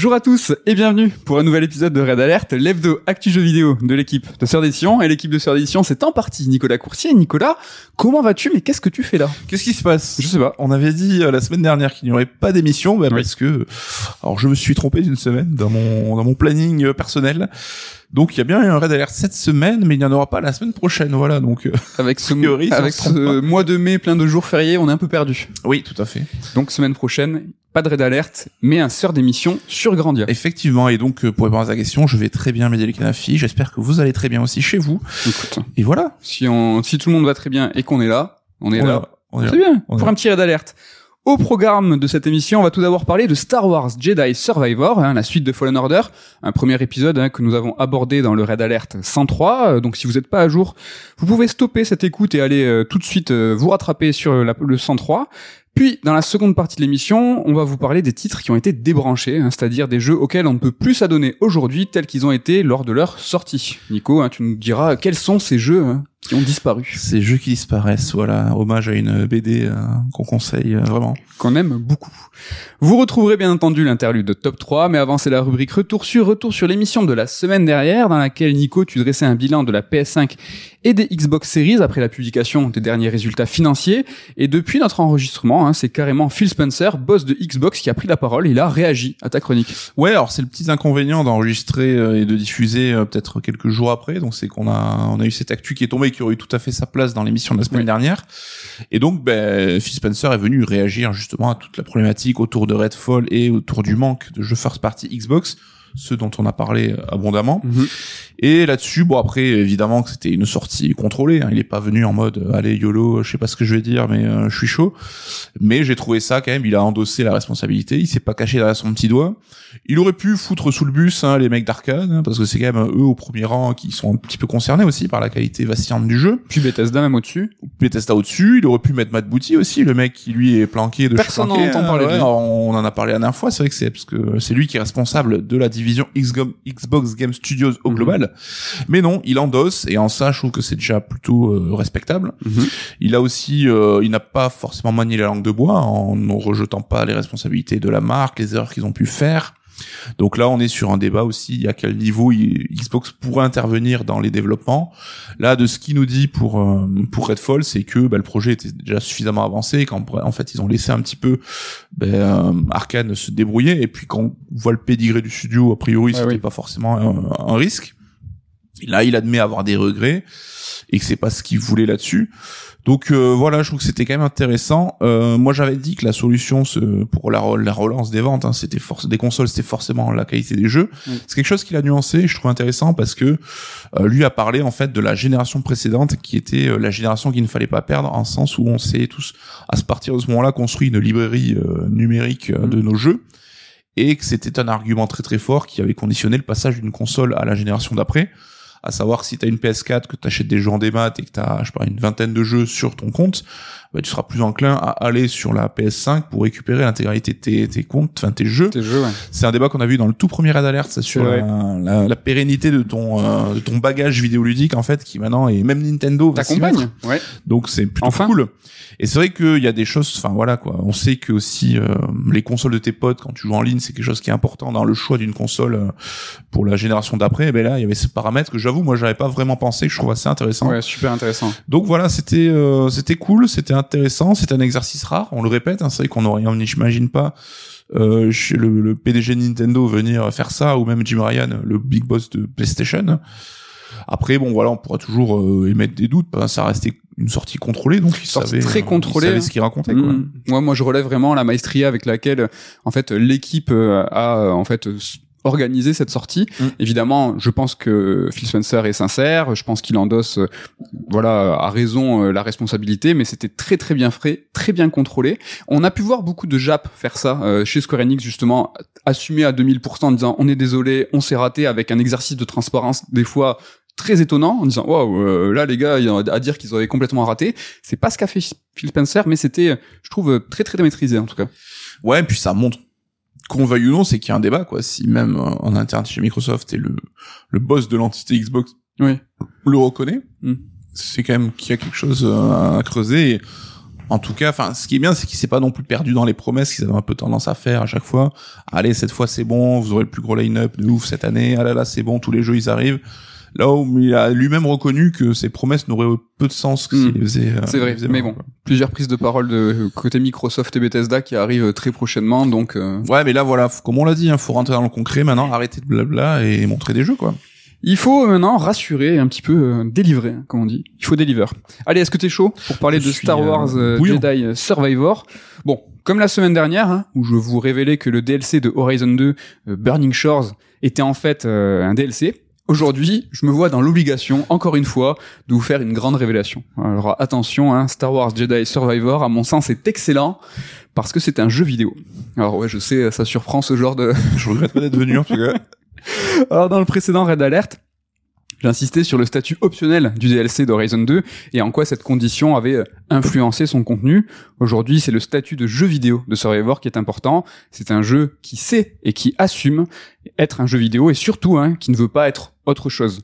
Bonjour à tous et bienvenue pour un nouvel épisode de Red Alert, l'hebdo actu jeux vidéo de l'équipe de Sœur d'édition. Et l'équipe de Sœur d'édition, c'est en partie Nicolas Coursier. Nicolas, comment vas-tu? Mais qu'est-ce que tu fais là? Qu'est-ce qui se passe? Je sais pas. On avait dit euh, la semaine dernière qu'il n'y aurait pas d'émission, bah, Oui. parce que alors je me suis trompé d'une semaine dans mon dans mon planning euh, personnel. Donc il y a bien un Red Alert cette semaine, mais il n'y en aura pas la semaine prochaine. Voilà, donc euh, Avec ce, priori, avec ce mois de mai plein de jours fériés, on est un peu perdu. oui, tout à fait. Donc semaine prochaine, pas de Red Alert, mais un Sœur d'émission sur Grandia. Effectivement, et donc euh, pour répondre à ta question, je vais très bien m'aider les Canafi. J'espère que vous allez très bien aussi chez vous. Écoute, Et voilà. si, on, si tout le monde va très bien et qu'on est là, on est On là. C'est bien, On pour un petit raid alerte. Au programme de cette émission, on va tout d'abord parler de Star Wars Jedi Survivor, hein, la suite de Fallen Order, un premier épisode hein, que nous avons abordé dans le Raid Alert 103. Euh, donc si vous n'êtes pas à jour, vous pouvez stopper cette écoute et aller euh, tout de suite euh, vous rattraper sur la- le 103. Puis, dans la seconde partie de l'émission, on va vous parler des titres qui ont été débranchés, hein, c'est-à-dire des jeux auxquels on ne peut plus s'adonner aujourd'hui tels qu'ils ont été lors de leur sortie. Nico, hein, tu nous diras quels sont ces jeux hein, qui ont disparu, Ces jeux qui disparaissent, voilà, hommage à une BD euh, qu'on conseille euh, vraiment. qu'on aime beaucoup. Vous retrouverez bien entendu l'interlude de Top 3, mais avant c'est la rubrique Retour sur Retour sur l'émission de la semaine dernière, dans laquelle Nico, tu dressais un bilan de la PS5 et des Xbox Series après la publication des derniers résultats financiers. Et depuis notre enregistrement, hein, c'est carrément Phil Spencer, boss de Xbox, qui a pris la parole. Il a réagi à ta chronique. Ouais, alors c'est le petit inconvénient d'enregistrer euh, et de diffuser euh, peut-être quelques jours après. Donc c'est qu'on a on a eu cette actu qui est tombée et qui aurait eu tout à fait sa place dans l'émission de la semaine Oui. dernière. Et donc ben Phil Spencer est venu réagir justement à toute la problématique autour de Redfall et autour du manque de jeux first party Xbox, ceux dont on a parlé euh, abondamment. Et là-dessus, bon après évidemment que c'était une sortie contrôlée. Hein. Il est pas venu en mode euh, allez yolo, je sais pas ce que je vais dire, mais euh, je suis chaud. Mais j'ai trouvé ça quand même. Il a endossé la responsabilité. Il s'est pas caché derrière son petit doigt. Il aurait pu foutre sous le bus hein, les mecs d'Arcade, hein, parce que c'est quand même eux au premier rang qui sont un petit peu concernés aussi par la qualité vacillante du jeu. Puis Bethesda même au-dessus. Bethesda au-dessus, il aurait pu mettre Matt Booty aussi, le mec qui lui est planqué de Personne n'en entend hein, parler ouais. On en a parlé la dernière fois, c'est vrai que c'est parce que c'est lui qui est responsable de la division Xbox Game Studios au Mhm. global. Mais non, il endosse et en ça, je trouve que c'est déjà plutôt euh, respectable. Il a aussi, euh, il n'a pas forcément manié la langue de bois en ne rejetant pas les responsabilités de la marque, les erreurs qu'ils ont pu faire. Donc là, on est sur un débat aussi à quel niveau Xbox pourrait intervenir dans les développements. Là, de ce qu'il nous dit pour euh, pour Redfall, c'est que bah, le projet était déjà suffisamment avancé, qu'en en fait ils ont laissé un petit peu ben, euh, Arkane se débrouiller. Et puis quand on voit le pédigré du studio, a priori, c'était oui. pas forcément un, un risque. Et là, il admet avoir des regrets et que c'est pas ce qu'il voulait là-dessus. Donc euh, voilà, je trouve que c'était quand même intéressant. Euh, moi, j'avais dit que la solution pour la, re- la relance des ventes, hein, c'était des consoles, c'était forcément la qualité des jeux. C'est quelque chose qu'il a nuancé, je trouve intéressant parce que euh, lui a parlé en fait de la génération précédente, qui était euh, la génération qu'il ne fallait pas perdre, en sens où on s'est tous à ce partir de ce moment-là construit une librairie euh, numérique euh, de nos jeux et que c'était un argument très très fort qui avait conditionné le passage d'une console à la génération d'après à savoir si t'as une PS4 que t'achètes des jeux en démat et que t'as je sais une vingtaine de jeux sur ton compte bah, tu seras plus enclin à aller sur la PS5 pour récupérer l'intégralité de tes, tes comptes enfin tes jeux Tes jeux, ouais. c'est un débat qu'on a vu dans le tout premier Red Alert ça, sur la, la, la pérennité de ton euh, de ton bagage vidéoludique en fait qui maintenant est même Nintendo. T'accompagnes Ouais. Donc c'est plutôt Enfin. cool. Et c'est vrai qu'il y a des choses, enfin voilà quoi. On sait que aussi euh, les consoles de tes potes quand tu joues en ligne, c'est quelque chose qui est important dans le choix d'une console euh, pour la génération d'après. Et ben là, il y avait ce paramètre que j'avoue, moi, j'avais pas vraiment pensé, que je trouve assez intéressant. Ouais, super intéressant. Donc voilà, c'était euh, c'était cool, c'était intéressant, c'est un exercice rare. On le répète, hein, c'est vrai qu'on aurait, on n'imagine pas. Euh, chez le, le PDG de Nintendo venir faire ça ou même Jim Ryan le big boss de PlayStation après bon voilà on pourra toujours euh, émettre des doutes que ça restait une sortie contrôlée donc il Sortie savait très contrôlée, il savait hein. ce qu'il racontait quoi. Mm. Moi, moi, je relève vraiment la maestria avec laquelle, en fait, l'équipe euh, a en fait organisé cette sortie. Mm. Évidemment, je pense que Phil Spencer est sincère. Je pense qu'il endosse, euh, voilà, à raison euh, la responsabilité, mais c'était très très bien frais, très bien contrôlé. On a pu voir beaucoup de Jap faire ça euh, chez Square Enix justement, assumer à 2000% en disant on est désolé, on s'est raté avec un exercice de transparence des fois très étonnant en disant waouh là les gars il y a à dire qu'ils avaient complètement raté c'est pas ce qu'a fait Phil Spencer mais c'était je trouve très très maîtrisé en tout cas Ouais, puis ça montre qu'on veuille ou non, c'est qu'il y a un débat, quoi. Si même euh, en interne chez Microsoft et le, le boss de l'entité Xbox oui le reconnaît, Mm. c'est quand même qu'il y a quelque chose euh, à creuser. Et En tout cas, enfin, ce qui est bien, c'est qu'il s'est pas non plus perdu dans les promesses qu'ils avaient un peu tendance à faire à chaque fois. Allez, cette fois c'est bon, vous aurez le plus gros line-up de ouf cette année. Ah là là, c'est bon, tous les jeux ils arrivent. Là où il a lui-même reconnu que ses promesses n'auraient peu de sens que s'il Hmm. les faisait. euh, C'est vrai, faisait mais bon, quoi. plusieurs prises de parole de côté Microsoft et Bethesda qui arrivent très prochainement, donc euh, Ouais, mais là voilà, faut- comme on l'a dit, hein, faut rentrer dans le concret maintenant, arrêter de blabla et montrer des jeux quoi. il faut maintenant rassurer, un petit peu euh, délivrer, hein, comme on dit. Il faut deliver. Allez, est-ce que t'es chaud pour parler Je de Star euh, Wars euh. Jedi Survivor? Bon, comme la semaine dernière, hein, où je vous révélais que le DLC de Horizon 2 euh, Burning Shores était en fait euh, un DLC. Aujourd'hui, je me vois dans l'obligation, encore une fois, de vous faire une grande révélation. Alors attention, hein, Star Wars Jedi Survivor, à mon sens, est excellent parce que c'est un jeu vidéo. Alors ouais, je sais, ça surprend ce genre de, Je regrette pas d'être venu en tout cas. alors dans le précédent Red Alert, j'insistais sur le statut optionnel du DLC d'Horizon 2 et en quoi cette condition avait euh, influencé son contenu. Aujourd'hui, c'est le statut de jeu vidéo de Survivor qui est important. C'est un jeu qui sait et qui assume être un jeu vidéo et surtout hein, qui ne veut pas être autre chose.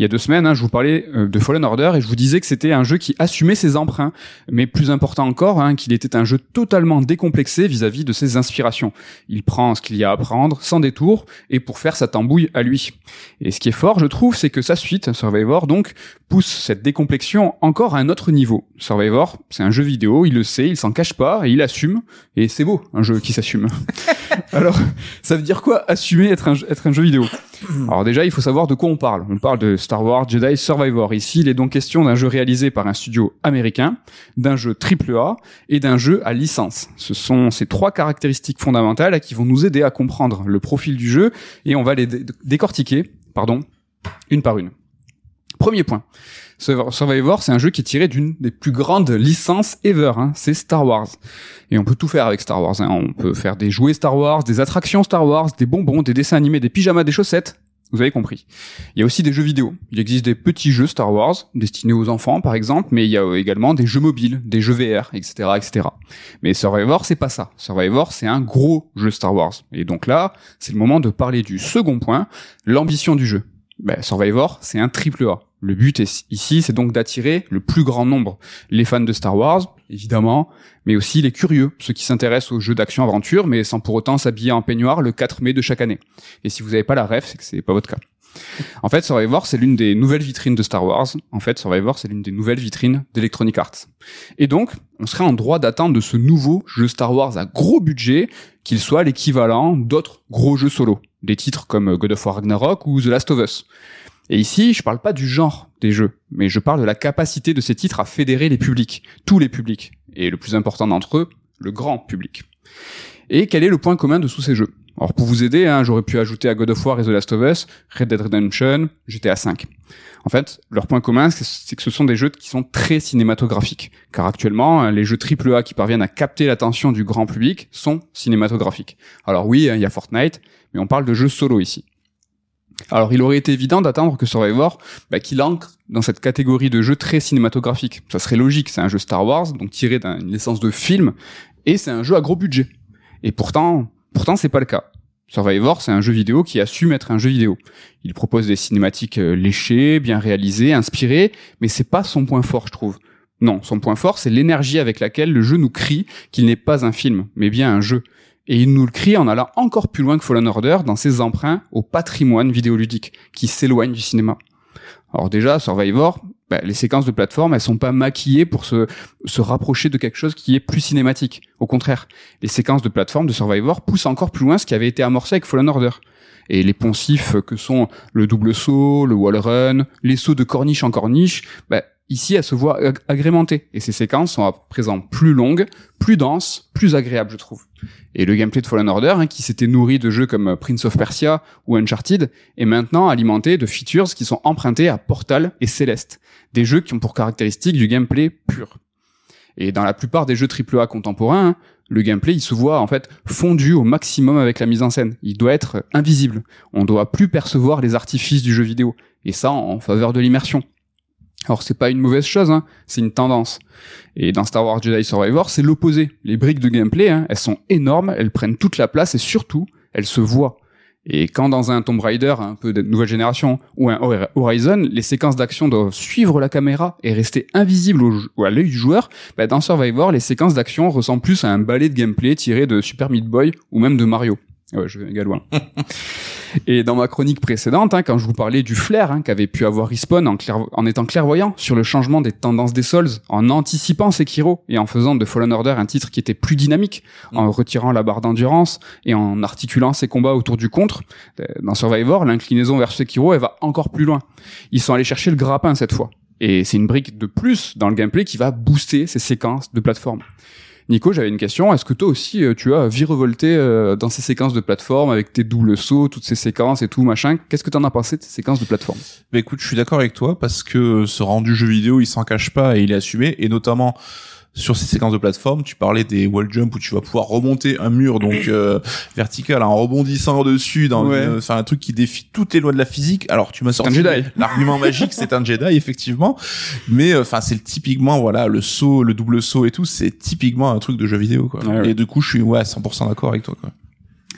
Il y a deux semaines, hein, je vous parlais euh, de Fallen Order et je vous disais que c'était un jeu qui assumait ses emprunts, mais plus important encore, hein, qu'il était un jeu totalement décomplexé vis-à-vis de ses inspirations. Il prend ce qu'il y a à prendre, sans détour, et pour faire sa tambouille à lui. Et ce qui est fort, je trouve, c'est que sa suite, Survivor, donc, pousse cette décomplexion encore à un autre niveau. Survivor, c'est un jeu vidéo, il le sait, il s'en cache pas, et il assume, et c'est beau, un jeu qui s'assume. Alors, ça veut dire quoi, assumer être un, être un jeu vidéo? Alors déjà, il faut savoir de quoi on parle. On parle de Star Wars Jedi Survivor. Ici, il est donc question d'un jeu réalisé par un studio américain, d'un jeu AAA et d'un jeu à licence. Ce sont ces trois caractéristiques fondamentales qui vont nous aider à comprendre le profil du jeu et on va les dé- décortiquer, pardon, une par une. Premier point. Survivor- c'est un jeu qui est tiré d'une des plus grandes licences ever. hein. C'est Star Wars. Et on peut tout faire avec Star Wars. hein. On peut faire des jouets Star Wars, des attractions Star Wars, des bonbons, des dessins animés, des pyjamas, des chaussettes. Vous avez compris. Il y a aussi des jeux vidéo. Il existe des petits jeux Star Wars, destinés aux enfants par exemple, mais il y a également des jeux mobiles, des jeux VR, etc., etc. Mais Survivor, c'est pas ça. Survivor, c'est un gros jeu Star Wars. Et donc là, c'est le moment de parler du second point, l'ambition du jeu. Ben, Survivor, c'est un triple A. Le but ici, c'est donc d'attirer le plus grand nombre. Les fans de Star Wars, évidemment, mais aussi les curieux, ceux qui s'intéressent aux jeux d'action-aventure, mais sans pour autant s'habiller en peignoir le 4 mai de chaque année. Et si vous n'avez pas la ref, c'est que c'est pas votre cas. En fait, Survivor, c'est l'une des nouvelles vitrines de Star Wars. En fait, Survivor, c'est l'une des nouvelles vitrines d'Electronic Arts. Et donc, on serait en droit d'attendre de ce nouveau jeu Star Wars à gros budget qu'il soit l'équivalent d'autres gros jeux solo. Des titres comme God of War Ragnarok ou The Last of Us. Et ici, je parle pas du genre des jeux, mais je parle de la capacité de ces titres à fédérer les publics, tous les publics, et le plus important d'entre eux, le grand public. Et quel est le point commun de tous ces jeux? Alors pour vous aider, hein, j'aurais pu ajouter à God of War et The Last of Us, Red Dead Redemption, GTA V. En fait, leur point commun, c'est- c'est que ce sont des jeux qui sont très cinématographiques. Car actuellement, hein, les jeux AAA qui parviennent à capter l'attention du grand public sont cinématographiques. Alors oui, hein, il y a Fortnite, mais on parle de jeux solo ici. Alors il aurait été évident d'attendre que Survivor, bah, qu'il ancre dans cette catégorie de jeux très cinématographiques. Ça serait logique, c'est un jeu Star Wars, donc tiré d'une licence de film, et c'est un jeu à gros budget. Et pourtant, pourtant c'est pas le cas. Survivor, c'est un jeu vidéo qui assume être un jeu vidéo. Il propose des cinématiques euh, léchées, bien réalisées, inspirées, mais c'est pas son point fort, je trouve. Non, son point fort, c'est l'énergie avec laquelle le jeu nous crie qu'il n'est pas un film, mais bien un jeu. Et il nous le crie en allant encore plus loin que Fallen Order dans ses emprunts au patrimoine vidéoludique, qui s'éloigne du cinéma. Alors déjà, Survivor, bah, les séquences de plateforme, elles sont pas maquillées pour se, se rapprocher de quelque chose qui est plus cinématique. Au contraire, les séquences de plateforme de Survivor poussent encore plus loin ce qui avait été amorcé avec Fallen Order. Et les poncifs que sont le double saut, le wall run, les sauts de corniche en corniche, bah, ici elles se voient ag- agrémentées. Et ces séquences sont à présent plus longues, plus denses, plus agréables, je trouve. Et le gameplay de Fallen Order, hein, qui s'était nourri de jeux comme Prince of Persia ou Uncharted, est maintenant alimenté de features qui sont empruntées à Portal et Celeste, des jeux qui ont pour caractéristique du gameplay pur. Et dans la plupart des jeux AAA contemporains, hein, le gameplay il se voit en fait fondu au maximum avec la mise en scène. Il doit être invisible. On doit plus percevoir les artifices du jeu vidéo. Et ça en faveur de l'immersion. Alors c'est pas une mauvaise chose, hein, c'est une tendance. Et dans Star Wars Jedi Survivor, c'est l'opposé. Les briques de gameplay, hein, elles sont énormes, elles prennent toute la place et surtout, elles se voient. Et quand dans un Tomb Raider un peu de nouvelle génération ou un Horizon, les séquences d'action doivent suivre la caméra et rester invisibles au, à l'œil du joueur, bah dans Survivor, les séquences d'action ressemblent plus à un ballet de gameplay tiré de Super Meat Boy ou même de Mario. Ouais, je vais loin. et dans ma chronique précédente, hein, quand je vous parlais du flair hein, qu'avait pu avoir Respawn en, en, étant clairvoyant sur le changement des tendances des Souls, en anticipant Sekiro et en faisant de Fallen Order un titre qui était plus dynamique, en mm. retirant la barre d'endurance et en articulant ses combats autour du contre, euh, dans Survivor, l'inclinaison vers Sekiro, elle va encore plus loin. Ils sont allés chercher le grappin cette fois. Et c'est une brique de plus dans le gameplay qui va booster ces séquences de plateforme. Nico, j'avais une question. Est-ce que toi aussi, euh, tu as virevolté euh, dans ces séquences de plateforme avec tes doubles sauts, toutes ces séquences et tout machin? Qu'est-ce que tu en as pensé de ces séquences de plateforme? Bah écoute, je suis d'accord avec toi parce que ce rendu jeu vidéo, il s'en cache pas et il est assumé. Et notamment sur ces séquences de plateforme, tu parlais des wall jump où tu vas pouvoir remonter un mur donc euh, vertical en rebondissant dessus dans enfin un truc qui défie toutes les lois de la physique. Alors tu m'as sorti l'argument magique, c'est un Jedi effectivement, mais euh, enfin c'est typiquement voilà le saut, le double saut et tout, c'est typiquement un truc de jeu vidéo quoi. et du coup je suis ouais 100% d'accord avec toi quoi.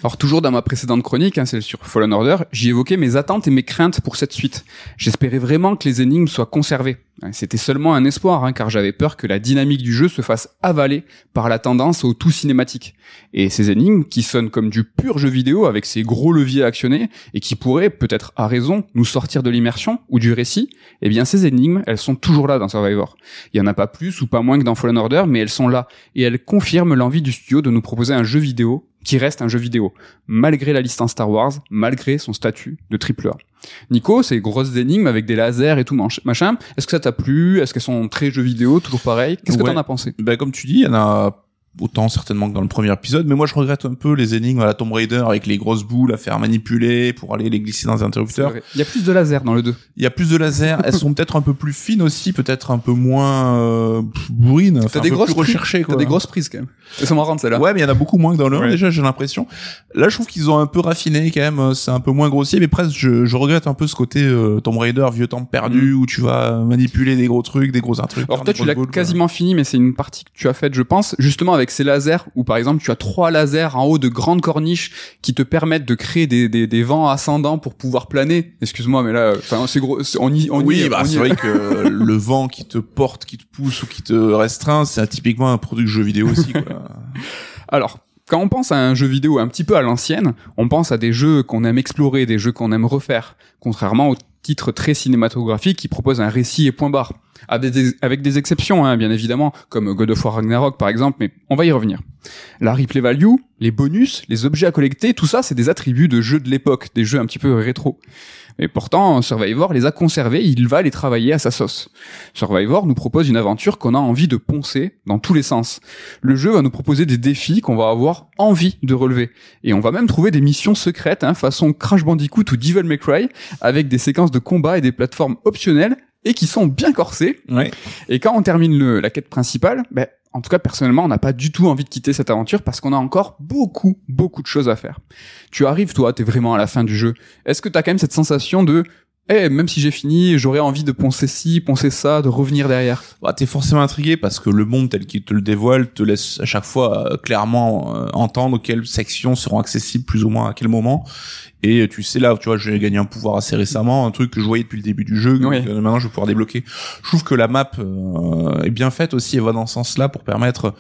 Alors toujours dans ma précédente chronique, hein, celle sur Fallen Order, j'y évoquais mes attentes et mes craintes pour cette suite. J'espérais vraiment que les énigmes soient conservées. C'était seulement un espoir, hein, car j'avais peur que la dynamique du jeu se fasse avaler par la tendance au tout cinématique. Et ces énigmes, qui sonnent comme du pur jeu vidéo avec ses gros leviers actionnés, et qui pourraient, peut-être à raison, nous sortir de l'immersion ou du récit, eh bien ces énigmes, elles sont toujours là dans Survivor. Il y en a pas plus ou pas moins que dans Fallen Order, mais elles sont là, et elles confirment l'envie du studio de nous proposer un jeu vidéo qui reste un jeu vidéo, malgré la licence Star Wars, malgré son statut de triple A. Nico, ces grosses énigmes avec des lasers et tout machin, est-ce que ça t'a plu? Est-ce qu'elles sont très jeux vidéo, toujours pareil? Qu'est-ce que t'en as pensé? Ben comme tu dis, il y en a autant certainement que dans le premier épisode, mais moi je regrette un peu les énigmes à la Tomb Raider avec les grosses boules à faire manipuler pour aller les glisser dans un interrupteur. Il y a plus de laser dans le 2. Il y a plus de laser, elles sont peut-être un peu plus fines aussi, peut-être un peu moins euh, bourrines, enfin, des grosses recherchées quoi. T'as des grosses prises quand même. Elles sont marrantes celles-là. Ouais, mais il y en a beaucoup moins que dans le 1 déjà, j'ai l'impression. Là, je trouve qu'ils ont un peu raffiné quand même, c'est un peu moins grossier, mais presque je, je regrette un peu ce côté euh, Tomb Raider vieux temps perdu mm. où tu vas manipuler des gros trucs, des gros trucs. Alors toi tu l'as quasiment fini mais c'est une partie que tu as faite je pense justement avec ces lasers par exemple tu as trois lasers en haut de grandes corniches qui te permettent de créer des, des, des vents ascendants pour pouvoir planer. Excuse-moi, mais là, enfin, c'est gros. On y, on oui, bah, c'est vrai que le vent qui te porte, qui te pousse ou qui te restreint, c'est typiquement un produit de jeu vidéo aussi. Quoi. Alors, quand on pense à un jeu vidéo un petit peu à l'ancienne, on pense à des jeux qu'on aime explorer, des jeux qu'on aime refaire, contrairement aux titres très cinématographiques qui proposent un récit et point barre avec des, exceptions, hein, bien évidemment, comme God of War Ragnarok par exemple, mais on va y revenir. La replay value, les bonus, les objets à collecter, tout ça, c'est des attributs de jeux de l'époque, des jeux un petit peu rétro. Mais pourtant, Survivor les a conservés, il va les travailler à sa sauce. Survivor nous propose une aventure qu'on a envie de poncer dans tous les sens. Le jeu va nous proposer des défis qu'on va avoir envie de relever. Et on va même trouver des missions secrètes, hein, façon Crash Bandicoot ou Devil May Cry, avec des séquences de combat et des plateformes optionnelles et qui sont bien corsés. Ouais. Et quand on termine le, la quête principale, ben, en tout cas personnellement, on n'a pas du tout envie de quitter cette aventure parce qu'on a encore beaucoup, beaucoup de choses à faire. Tu arrives, toi, t'es vraiment à la fin du jeu. Est-ce que t'as quand même cette sensation de eh, même si j'ai fini, j'aurais envie de poncer ci, poncer ça, de revenir derrière. Bah, t'es forcément intrigué parce que le monde tel qu'il te le dévoile te laisse à chaque fois euh, clairement euh, entendre quelles sections seront accessibles plus ou moins à quel moment. Et tu sais là, tu vois, j'ai gagné un pouvoir assez récemment, un truc que je voyais depuis le début du jeu. Euh, maintenant, je vais pouvoir débloquer. Je trouve que la map est bien faite aussi et va dans ce sens-là pour permettre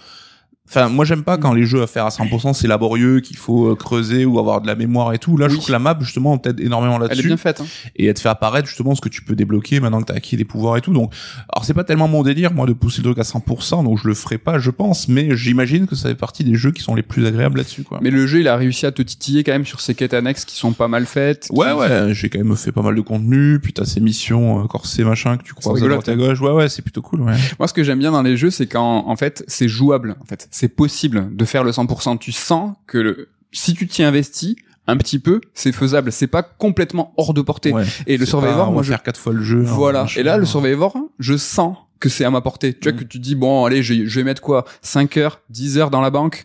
Enfin, moi j'aime pas quand les jeux à faire à 100% c'est laborieux, qu'il faut euh, creuser ou avoir de la mémoire et tout. Là, je trouve que la map justement t'aide énormément là-dessus. Elle est bien faite. Hein. Et elle te fait apparaître justement ce que tu peux débloquer maintenant que t'as acquis des pouvoirs et tout. Donc, alors c'est pas tellement mon délire moi de pousser le truc à 100%, donc je le ferai pas, je pense. Mais j'imagine que ça fait partie des jeux qui sont les plus agréables là-dessus, quoi. Mais le jeu, il a réussi à te titiller quand même sur ces quêtes annexes qui sont pas mal faites. Ouais, ouais. J'ai quand même fait pas mal de contenu, puis t'as ces missions euh, corsées machin que tu croises à droite à gauche. Ouais, ouais, c'est plutôt cool. Ouais. Moi, ce que j'aime bien dans les jeux, c'est quand en fait c'est jouable. En fait, c'est possible de faire le 100%. Tu sens que le, si tu t'y investis, un petit peu, c'est faisable. C'est pas complètement hors de portée. et le Survivor, moi, je faire quatre fois le jeu. Hein, voilà. et là, le Survivor, je sens que c'est à ma portée. Tu vois mm. que tu dis bon, allez, je, vais mettre quoi 5 heures, 10 heures dans la banque?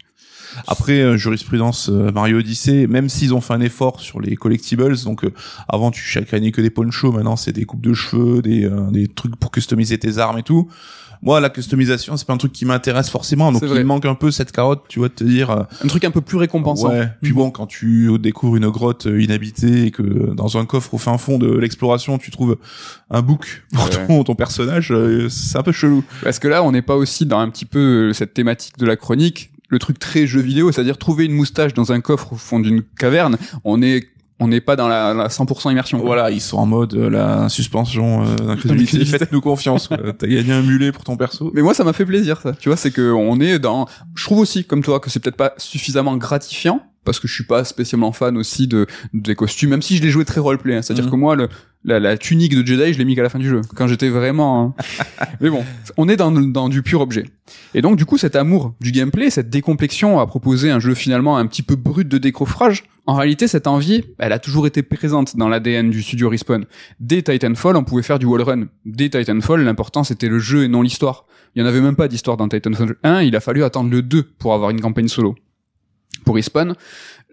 Après euh, jurisprudence euh, Mario Odyssey, même s'ils ont fait un effort sur les collectibles, donc euh, avant tu gagnais que des ponchos, maintenant c'est des coupes de cheveux, des, des trucs pour customiser tes armes et tout moi la customisation c'est pas un truc qui m'intéresse forcément donc il manque un peu cette carotte tu vois de te dire euh, Un truc un peu plus récompensant. ouais puis bon quand tu découvres une grotte euh, inhabitée et que dans un coffre au fin fond de l'exploration tu trouves un book pour Ouais. ton, ton personnage euh, c'est un peu chelou Parce que là, on n'est pas aussi dans un petit peu euh, cette thématique de la chronique, le truc très jeu vidéo, c'est-à-dire trouver une moustache dans un coffre au fond d'une caverne. On est on n'est pas dans la, la 100% immersion. quoi. voilà ils sont en mode euh, la suspension euh, d'incrédulité faites-nous confiance t'as gagné un mulet pour ton perso Mais moi, ça m'a fait plaisir, ça. Tu vois, c'est que on est dans. Je trouve aussi, comme toi, que c'est peut-être pas suffisamment gratifiant parce que je suis pas spécialement fan aussi de des costumes, même si je l'ai joué très roleplay. hein. C'est-à-dire Mhm. que moi, le, la, la tunique de Jedi, je l'ai mis qu'à la fin du jeu, quand j'étais vraiment. hein. Mais bon, on est dans, dans du pur objet. Et donc, du coup, cet amour du gameplay, cette décomplexion à proposer un jeu finalement un petit peu brut de décoffrage, en réalité, cette envie, elle a toujours été présente dans l'ADN du studio Respawn. Dès Titanfall, on pouvait faire du wallrun. Dès Titanfall, l'important c'était le jeu et non l'histoire. Il y en avait même pas d'histoire dans Titanfall 1, il a fallu attendre le 2 pour avoir une campagne solo. Pour Respawn,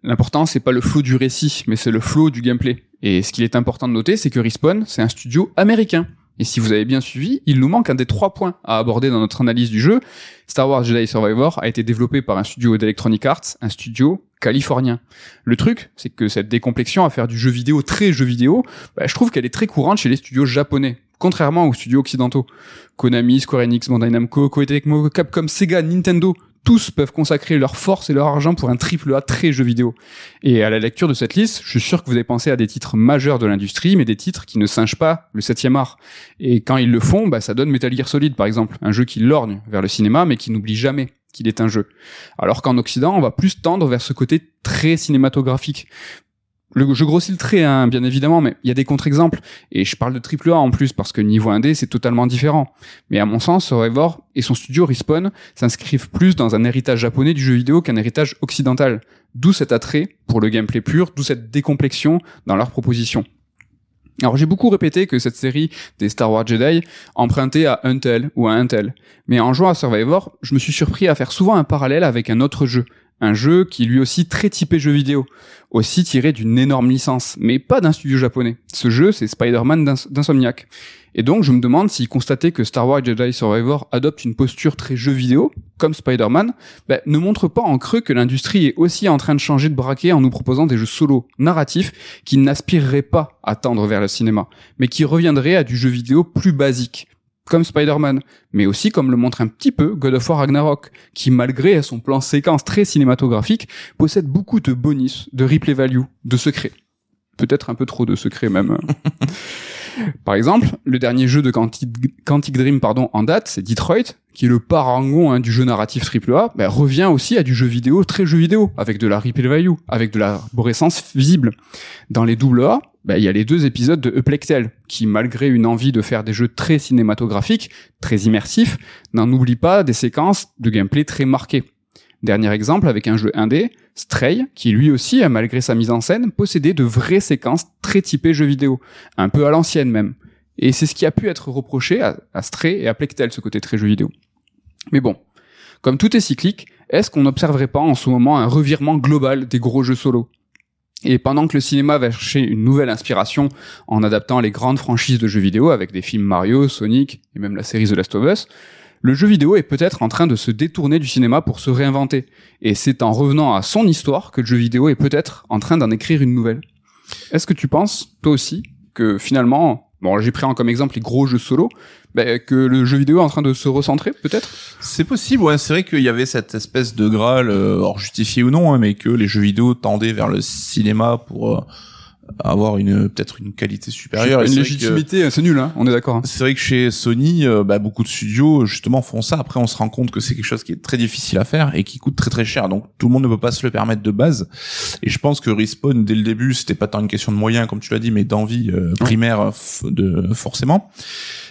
l'important c'est pas le flow du récit, mais c'est le flow du gameplay. Et ce qu'il est important de noter, c'est que Respawn, c'est un studio américain. Et si vous avez bien suivi, il nous manque un des trois points à aborder dans notre analyse du jeu. Star Wars Jedi Survivor a été développé par un studio d'Electronic Arts, un studio californien. Le truc, c'est que cette décomplexion à faire du jeu vidéo très jeu vidéo, bah, je trouve qu'elle est très courante chez les studios japonais, contrairement aux studios occidentaux. Konami, Square Enix, Bandai Namco, Koei Tecmo, Capcom, Sega, Nintendo, tous peuvent consacrer leur force et leur argent pour un triple A très jeu vidéo. Et à la lecture de cette liste, je suis sûr que vous avez pensé à des titres majeurs de l'industrie, mais des titres qui ne singent pas le septième art. Et quand ils le font, bah, ça donne Metal Gear Solid, par exemple, un jeu qui lorgne vers le cinéma, mais qui n'oublie jamais qu'il est un jeu. Alors qu'en Occident, on va plus tendre vers ce côté très cinématographique. Le, je grossis le trait, hein, bien évidemment, mais il y a des contre-exemples. Et je parle de triple A en plus, parce que niveau indé, c'est totalement différent. Mais à mon sens, Survivor et son studio Respawn s'inscrivent plus dans un héritage japonais du jeu vidéo qu'un héritage occidental. D'où cet attrait pour le gameplay pur, d'où cette décomplexion dans leurs propositions. Alors j'ai beaucoup répété que cette série des Star Wars Jedi empruntait à Untel ou à Intel. Mais en jouant à Survivor, je me suis surpris à faire souvent un parallèle avec un autre jeu. Un jeu qui lui aussi très typé jeu vidéo. Aussi tiré d'une énorme licence, mais pas d'un studio japonais. Ce jeu, c'est Spider-Man d'Ins- d'Insomniac. Et donc je me demande s'il constatait que Star Wars Jedi Survivor adopte une posture très jeu vidéo, comme Spider-Man, ben, ne montre pas en creux que l'industrie est aussi en train de changer de braquet en nous proposant des jeux solo narratifs qui n'aspireraient pas à tendre vers le cinéma, mais qui reviendraient à du jeu vidéo plus basique, comme Spider-Man, mais aussi comme le montre un petit peu God of War Ragnarok, qui malgré son plan séquence très cinématographique, possède beaucoup de bonus, de replay value, de secrets. Peut-être un peu trop de secrets même. Par exemple, le dernier jeu de Quantic, Quantic Dream pardon, en date, c'est Detroit, qui est le parangon hein, du jeu narratif AAA, ben, revient aussi à du jeu vidéo très jeu vidéo, avec de la replay value, avec de l'arborescence visible. Dans les double A, ben, il y a les deux épisodes de Eplectel, qui malgré une envie de faire des jeux très cinématographiques, très immersifs, n'en oublie pas des séquences de gameplay très marquées. Dernier exemple avec un jeu indé, Stray, qui lui aussi, malgré sa mise en scène, possédait de vraies séquences très typées jeux vidéo, un peu à l'ancienne même. Et c'est ce qui a pu être reproché à, à Stray et à Plectel, ce côté très jeu vidéo. Mais bon, comme tout est cyclique, est-ce qu'on n'observerait pas en ce moment un revirement global des gros jeux solo? Et pendant que le cinéma va chercher une nouvelle inspiration en adaptant les grandes franchises de jeux vidéo avec des films Mario, Sonic et même la série The Last of Us, le jeu vidéo est peut-être en train de se détourner du cinéma pour se réinventer. Et c'est en revenant à son histoire que le jeu vidéo est peut-être en train d'en écrire une nouvelle. Est-ce que tu penses, toi aussi, que finalement, bon, j'ai pris en comme exemple les gros jeux solo, ben, que le jeu vidéo est en train de se recentrer, peut-être? C'est possible, ouais. C'est vrai qu'il y avait cette espèce de graal, euh, hors justifié ou non, hein, mais que les jeux vidéo tendaient vers le cinéma pour euh, avoir une peut-être une qualité supérieure. Une légitimité, c'est nul, hein, on est d'accord. hein. C'est vrai que chez Sony, euh, bah, beaucoup de studios justement font ça. Après, on se rend compte que c'est quelque chose qui est très difficile à faire et qui coûte très très cher. Donc tout le monde ne peut pas se le permettre de base. Et je pense que Respawn dès le début, c'était pas tant une question de moyens comme tu l'as dit, mais d'envie euh, primaire de forcément.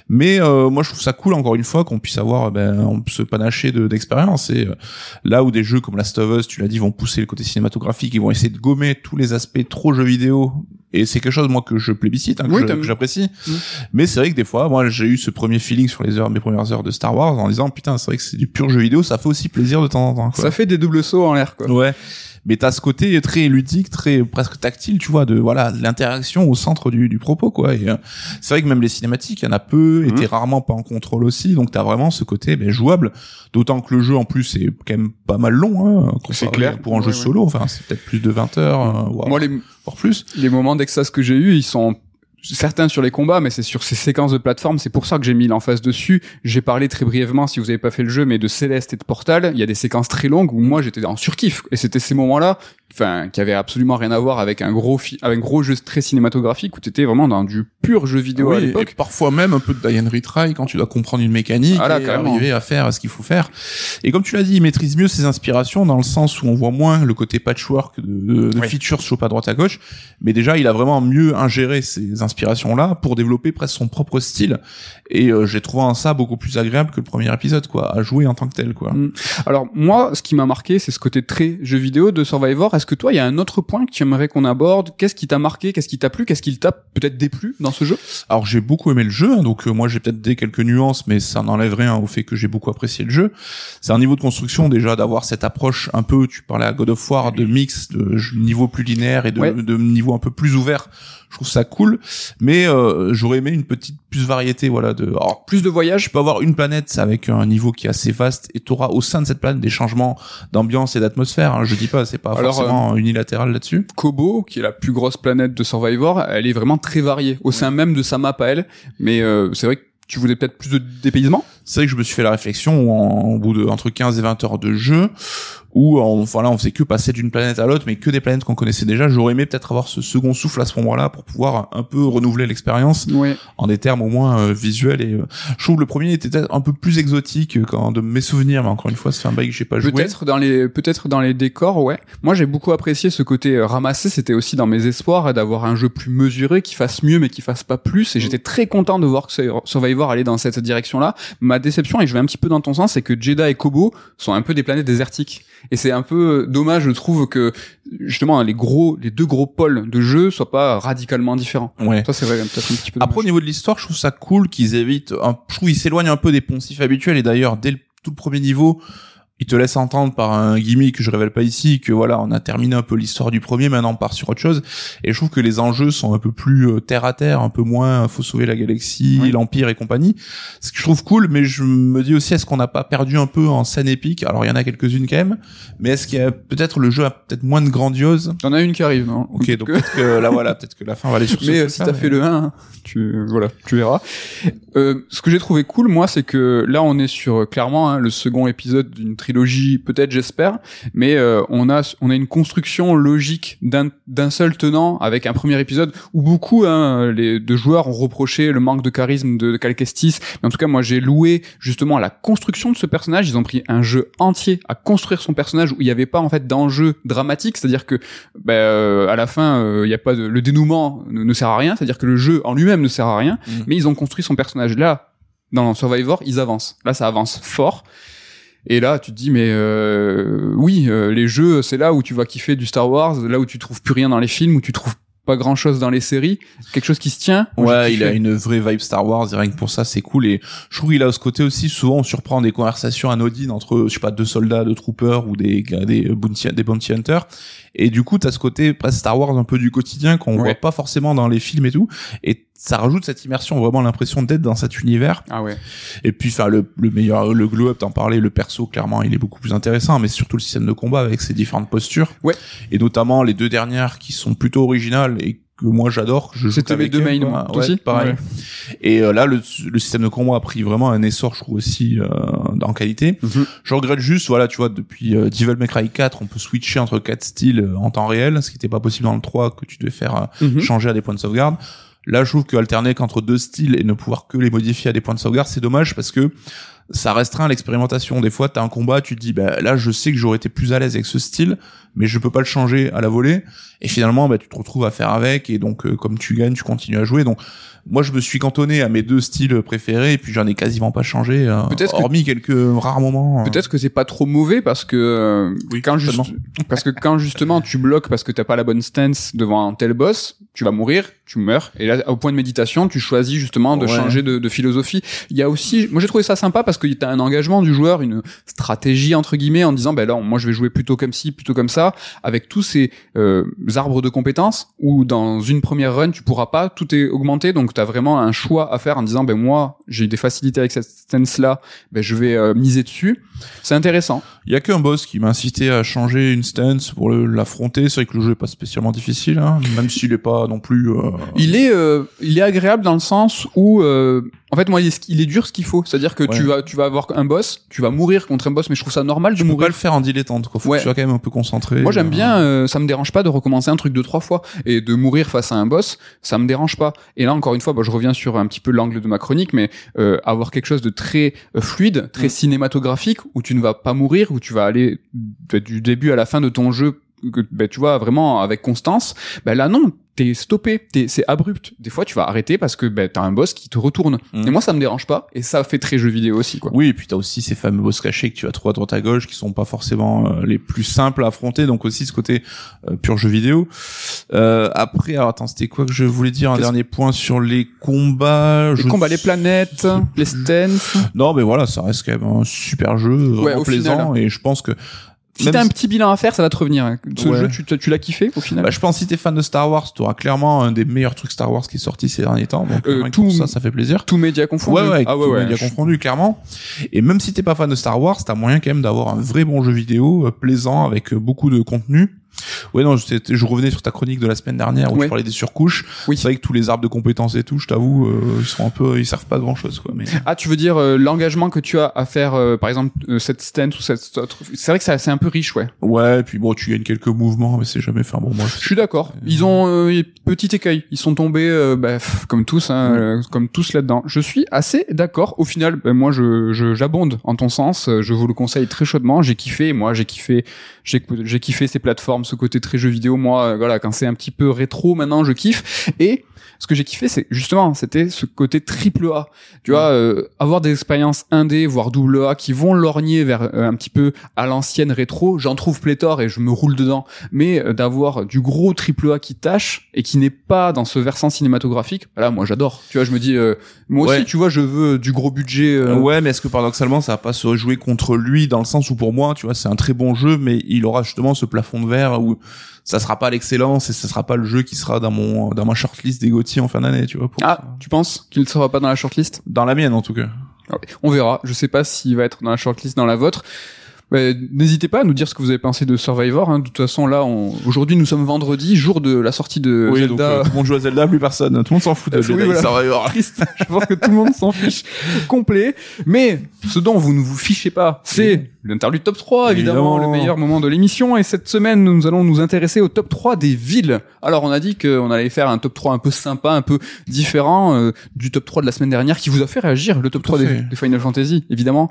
Mais euh, moi, je trouve ça cool encore une fois qu'on puisse avoir, ben, on peut se panacher de- d'expérience. et euh, là où des jeux comme Last of Us, tu l'as dit, vont pousser le côté cinématographique, ils vont essayer de gommer tous les aspects trop jeux vidéo. Et c'est quelque chose moi que je plébiscite, hein, que Oui, j'apprécie. Mais c'est vrai que des fois, moi, j'ai eu ce premier feeling sur les heures, mes premières heures de Star Wars, en disant putain, c'est vrai que c'est du pur jeu vidéo, ça fait aussi plaisir de temps en temps. Quoi. Ça fait des doubles sauts en l'air, quoi. Ouais. Mais t'as ce côté très ludique, très presque tactile, tu vois, de voilà l'interaction au centre du, du propos, quoi. Et euh, c'est vrai que même les cinématiques, il y en a peu, et Mhm. t'es rarement pas en contrôle aussi, donc t'as vraiment ce côté ben, jouable. D'autant que le jeu en plus est quand même pas mal long, hein, C'est clair. pour un jeu Ouais, ouais. solo. Enfin, c'est peut-être plus de 20 heures, euh, voire, Moi, les, voire plus. les moments d'extase que j'ai eu, ils sont certains sur les combats, mais c'est sur ces séquences de plateforme. C'est pour ça que j'ai mis l'emphase dessus. J'ai parlé très brièvement, si vous avez pas fait le jeu, mais de Céleste et de Portal. Il y a des séquences très longues où moi j'étais en surkiff. Et c'était ces moments-là, enfin, qui avaient absolument rien à voir avec un gros, fi- avec un gros jeu très cinématographique où t'étais vraiment dans du pur jeu vidéo à et l'époque. parfois même un peu de Diane Retry quand tu dois comprendre une mécanique Voilà, et carrément. arriver à faire ce qu'il faut faire. Et comme tu l'as dit, il maîtrise mieux ses inspirations dans le sens où on voit moins le côté patchwork de, de, de Oui. features chopées à droite à gauche. Mais déjà, il a vraiment mieux ingéré ces inspirations-là pour développer presque son propre style. Et euh, j'ai trouvé en ça beaucoup plus agréable que le premier épisode, quoi, à jouer en tant que tel, quoi. Mm. Alors moi, ce qui m'a marqué, c'est ce côté très jeu vidéo de Survivor. Est-ce que toi, il y a un autre point que tu aimerais qu'on aborde Qu'est-ce qui t'a marqué? Qu'est-ce qui t'a plu? Qu'est-ce qui t'a peut-être déplu dans ce jeu? Alors j'ai beaucoup aimé le jeu, hein, donc euh, moi j'ai peut-être des quelques nuances, mais ça n'enlève rien au fait que j'ai beaucoup apprécié le jeu. C'est un niveau de construction déjà d'avoir cette approche un peu, tu parlais à God of War, de mix, de niveau plus linéaire et de, Ouais. de niveau un peu plus ouvert. Je trouve ça cool, mais euh, j'aurais aimé une petite plus variété, voilà. De, alors, Plus de voyages tu peux avoir une planète avec un niveau qui est assez vaste et tu auras au sein de cette planète des changements d'ambiance et d'atmosphère. hein, je dis pas, c'est pas Alors, forcément unilatéral là-dessus. Kobo, qui est la plus grosse planète de Survivor, elle est vraiment très variée au sein même de sa map à elle. Mais euh, c'est vrai que tu voulais peut-être plus de dépaysement? C'est vrai que je me suis fait la réflexion où en, au bout de entre 15 et 20 heures de jeu où on, voilà, on faisait que passer d'une planète à l'autre mais que des planètes qu'on connaissait déjà j'aurais aimé peut-être avoir ce second souffle à ce moment-là pour pouvoir un peu renouveler l'expérience Ouais. en des termes au moins euh, visuels et euh, je trouve le premier était peut-être un peu plus exotique euh, quand de mes souvenirs mais encore une fois c'est un bail que j'ai pas joué Peut-être dans les peut-être dans les décors, ouais. Moi, j'ai beaucoup apprécié ce côté euh, ramassé. C'était aussi dans mes espoirs hein, d'avoir un jeu plus mesuré, qui fasse mieux, mais qui fasse pas plus. Et j'étais très content de voir que Sur- Survivor allait dans cette direction-là. Ma déception, et je vais un petit peu dans ton sens, c'est que Jeddah et Kobo sont un peu des planètes désertiques. Et c'est un peu dommage, je trouve, que justement les gros, les deux gros pôles de jeu soient pas radicalement différents. ouais Ça, c'est vrai, peut-être un petit peu. Après, au dommage. niveau de l'histoire, je trouve ça cool qu'ils évitent. Un, je trouve qu'ils s'éloignent un peu des poncifs habituels. Et d'ailleurs, dès le, tout le premier niveau, ils te laissent entendre par un gimmick que je révèle pas ici que voilà, on a terminé un peu l'histoire du premier. Maintenant, on part sur autre chose. Et je trouve que les enjeux sont un peu plus euh, terre à terre, un peu moins. Faut sauver la galaxie, Oui. l'empire et compagnie. Ce que je trouve cool. Mais je me dis aussi, est-ce qu'on n'a pas perdu un peu en scène épique? Alors, il y en a quelques-unes quand même. Mais est-ce qu'il y a peut-être le jeu a peut-être moins de grandiose? T'en as une qui arrive, non? Ok, donc peut-être que là, voilà, peut-être que la fin va aller sur ce Mais euh, truc-là, si t'as fait le 1, tu voilà, tu verras. Euh, ce que j'ai trouvé cool, moi, c'est que là, on est sur euh, clairement hein, le second épisode d'une trilogie, peut-être, j'espère, mais euh, on a on a une construction logique d'un d'un seul tenant avec un premier épisode où beaucoup hein, les de joueurs ont reproché le manque de charisme de, de Cal Kestis. Mais en tout cas, moi, j'ai loué justement la construction de ce personnage. Ils ont pris un jeu entier à construire son personnage où il n'y avait pas en fait d'enjeu dramatique, c'est-à-dire que ben, euh, à la fin, euh, il y a pas de, le dénouement ne, ne sert à rien, c'est-à-dire que le jeu en lui-même ne sert à rien, Mhm. mais ils ont construit son personnage là. Dans Survivor, ils avancent. Là, ça avance fort. Et là, tu te dis, mais euh, oui, euh, les jeux, c'est là où tu vas kiffer du Star Wars, là où tu trouves plus rien dans les films, où tu trouves pas grand chose dans les séries, quelque chose qui se tient. Ouais, il a une vraie vibe Star Wars et rien que pour ça c'est cool. Et je trouve qu'il a ce côté aussi souvent on surprend des conversations anodines entre je sais pas deux soldats, deux troopers ou des des bounty des bounty hunters. Et du coup t'as ce côté presque Star Wars un peu du quotidien qu'on Ouais. voit pas forcément dans les films et tout. Et ça rajoute cette immersion vraiment l'impression d'être dans cet univers Ah ouais. et puis enfin le, le meilleur le glow up t'en parlais le perso clairement il est beaucoup plus intéressant mais surtout le système de combat avec ses différentes postures Ouais. et notamment les deux dernières qui sont plutôt originales et que moi j'adore je joue C'était mes deux mains, Ouais, aussi pareil Ouais. et euh, là, le, le système de combat a pris vraiment un essor, je trouve aussi euh, en qualité. Mhm. Je regrette juste, voilà, tu vois, depuis euh, Devil May Cry 4, on peut switcher entre quatre styles euh, en temps réel, ce qui n'était pas possible dans le 3, que tu devais faire euh, Mhm. changer à des points de sauvegarde. Là, je trouve que alterner qu'entre deux styles et ne pouvoir que les modifier à des points de sauvegarde, c'est dommage parce que ça restreint l'expérimentation. Des fois, t'as un combat, tu te dis, bah, là, je sais que j'aurais été plus à l'aise avec ce style, mais je peux pas le changer à la volée. Et finalement, bah, tu te retrouves à faire avec, et donc, euh, comme tu gagnes, tu continues à jouer. Donc, moi, je me suis cantonné à mes deux styles préférés, et puis j'en ai quasiment pas changé, euh, Peut-être que- hormis quelques rares moments. euh. Peut-être que c'est pas trop mauvais parce que euh, Oui, quand juste, totalement. parce que quand justement tu bloques parce que t'as pas la bonne stance devant un tel boss, tu vas mourir, tu meurs. Et là, au point de méditation, tu choisis justement de Ouais. changer de, de philosophie. Il y a aussi, moi j'ai trouvé ça sympa parce que t'as un engagement du joueur, une stratégie entre guillemets en disant ben là moi je vais jouer plutôt comme ci, plutôt comme ça, avec tous ces euh, arbres de compétences où dans une première run tu pourras pas, tout est augmenté, donc t'as vraiment un choix à faire en disant ben moi j'ai des facilités avec cette stance là, ben je vais euh, miser dessus. C'est intéressant. Il y a qu'un boss qui m'a incité à changer une stance pour l'affronter. C'est vrai que le jeu est pas spécialement difficile, hein, même s'il est pas non plus. euh, Il est, euh, il est agréable dans le sens où, euh, en fait, moi, il est, il est dur ce qu'il faut. C'est-à-dire que Ouais. tu vas, tu vas avoir un boss, tu vas mourir contre un boss, mais je trouve ça normal de Tu peux pas mourir. le faire en dilettante, quoi. Faut Ouais. que tu sois quand même un peu concentré. Moi, j'aime Euh, bien, euh, ça me dérange pas de recommencer un truc deux trois fois et de mourir face à un boss, ça me dérange pas. Et là, encore une fois, bah, je reviens sur un petit peu l'angle de ma chronique, mais euh, avoir quelque chose de très euh, fluide, très Mm. cinématographique, où tu ne vas pas mourir, où tu vas aller de- du début à la fin de ton jeu, que, bah, tu vois vraiment avec constance. Bah là, non. T'es stoppé, t'es, c'est abrupt. Des fois, tu vas arrêter parce que bah, t'as un boss qui te retourne. Mm. Et moi, ça me dérange pas. Et ça fait très jeu vidéo aussi, quoi. Oui, et puis t'as aussi ces fameux boss cachés que tu vas trouver à droite à gauche, qui sont pas forcément euh, les plus simples à affronter, donc aussi ce côté euh, pur jeu vidéo. Euh, après, alors attends, c'était quoi que je voulais dire? Un dernier point sur les combats. Les je combats, les planètes, les stances. Non, mais voilà, ça reste quand même un super jeu, Ouais, au plaisant, et je pense que Si t'as un petit bilan à faire, ça va te revenir. Ce Ouais. jeu, tu, tu l'as kiffé au final Bah, je pense que si t'es fan de Star Wars, t'auras clairement un des meilleurs trucs Star Wars qui est sorti ces derniers temps. Donc, Euh, tout- ça, ça fait plaisir. Tout média confondu. Ouais, ouais, ah ouais, tout ouais. Je- confondus, clairement. Et même si t'es pas fan de Star Wars, t'as moyen quand même d'avoir un vrai bon jeu vidéo, euh, plaisant, avec euh, beaucoup de contenu. Ouais, non, je revenais sur ta chronique de la semaine dernière où Ouais. tu parlais des surcouches. Oui. C'est vrai que tous les arbres de compétences et tout, je t'avoue, euh, ils sont un peu, ils servent pas à grand chose, quoi. Mais Ah, tu veux dire euh, l'engagement que tu as à faire, euh, par exemple, euh, cette stance ou cette autre? C'est vrai que c'est un peu riche, ouais. ouais, et puis bon, tu gagnes quelques mouvements, mais c'est jamais fait un bon moi. Je suis d'accord. Ils ont euh, petit écueil. Ils sont tombés, euh, bah, pff, comme tous, hein, Mm. euh, comme tous là-dedans. Je suis assez d'accord. Au final, bah, moi, je j'abonde en ton sens. Euh, Je vous le conseille très chaudement. J'ai kiffé. Moi, j'ai kiffé. J'ai kiffé ces plateformes, ce côté très jeu vidéo. Moi, euh, voilà, quand c'est un petit peu rétro, maintenant, je kiffe. Et ce que j'ai kiffé, c'est justement, c'était ce côté triple A. Tu vois, euh, avoir des expériences indé, voire double A, qui vont lorgner vers euh, un petit peu à l'ancienne rétro. J'en trouve pléthore et je me roule dedans. Mais euh, d'avoir du gros triple A qui tâche et qui n'est pas dans ce versant cinématographique, voilà, moi j'adore. Tu vois, je me dis, euh, moi aussi, tu vois, je veux du gros budget. euh, Ouais, mais est-ce que paradoxalement, ça va pas se jouer contre lui dans le sens où pour moi, tu vois, c'est un très bon jeu, mais il aura justement ce plafond de verre où ça sera pas l'excellence et ça sera pas le jeu qui sera dans mon dans ma shortlist des GOTY en fin d'année, tu vois. pour Ah, ça. tu penses qu'il ne sera pas dans la shortlist? Dans la mienne en tout cas. Ah. On verra. Je sais pas s'il va être dans la shortlist, dans la vôtre. Ouais, N'hésitez pas à nous dire ce que vous avez pensé de Survivor. hein. De toute façon, là, on... aujourd'hui, nous sommes vendredi, jour de la sortie de oui, Zelda. donc euh, tout le monde joue à Zelda, plus personne. Tout le monde s'en fout de Euh, Jedi oui, voilà. Survivor. triste. Je pense que tout le monde s'en fiche complet. Mais ce dont vous ne vous fichez pas, c'est l'interlude top 3, évidemment, Évidemment. le meilleur moment de l'émission. Et cette semaine, nous allons nous intéresser au top 3 des villes. Alors, on a dit qu'on allait faire un top 3 un peu sympa, un peu différent euh, du top 3 de la semaine dernière qui vous a fait réagir, le top Tout à 3 des, des Final Fantasy, évidemment.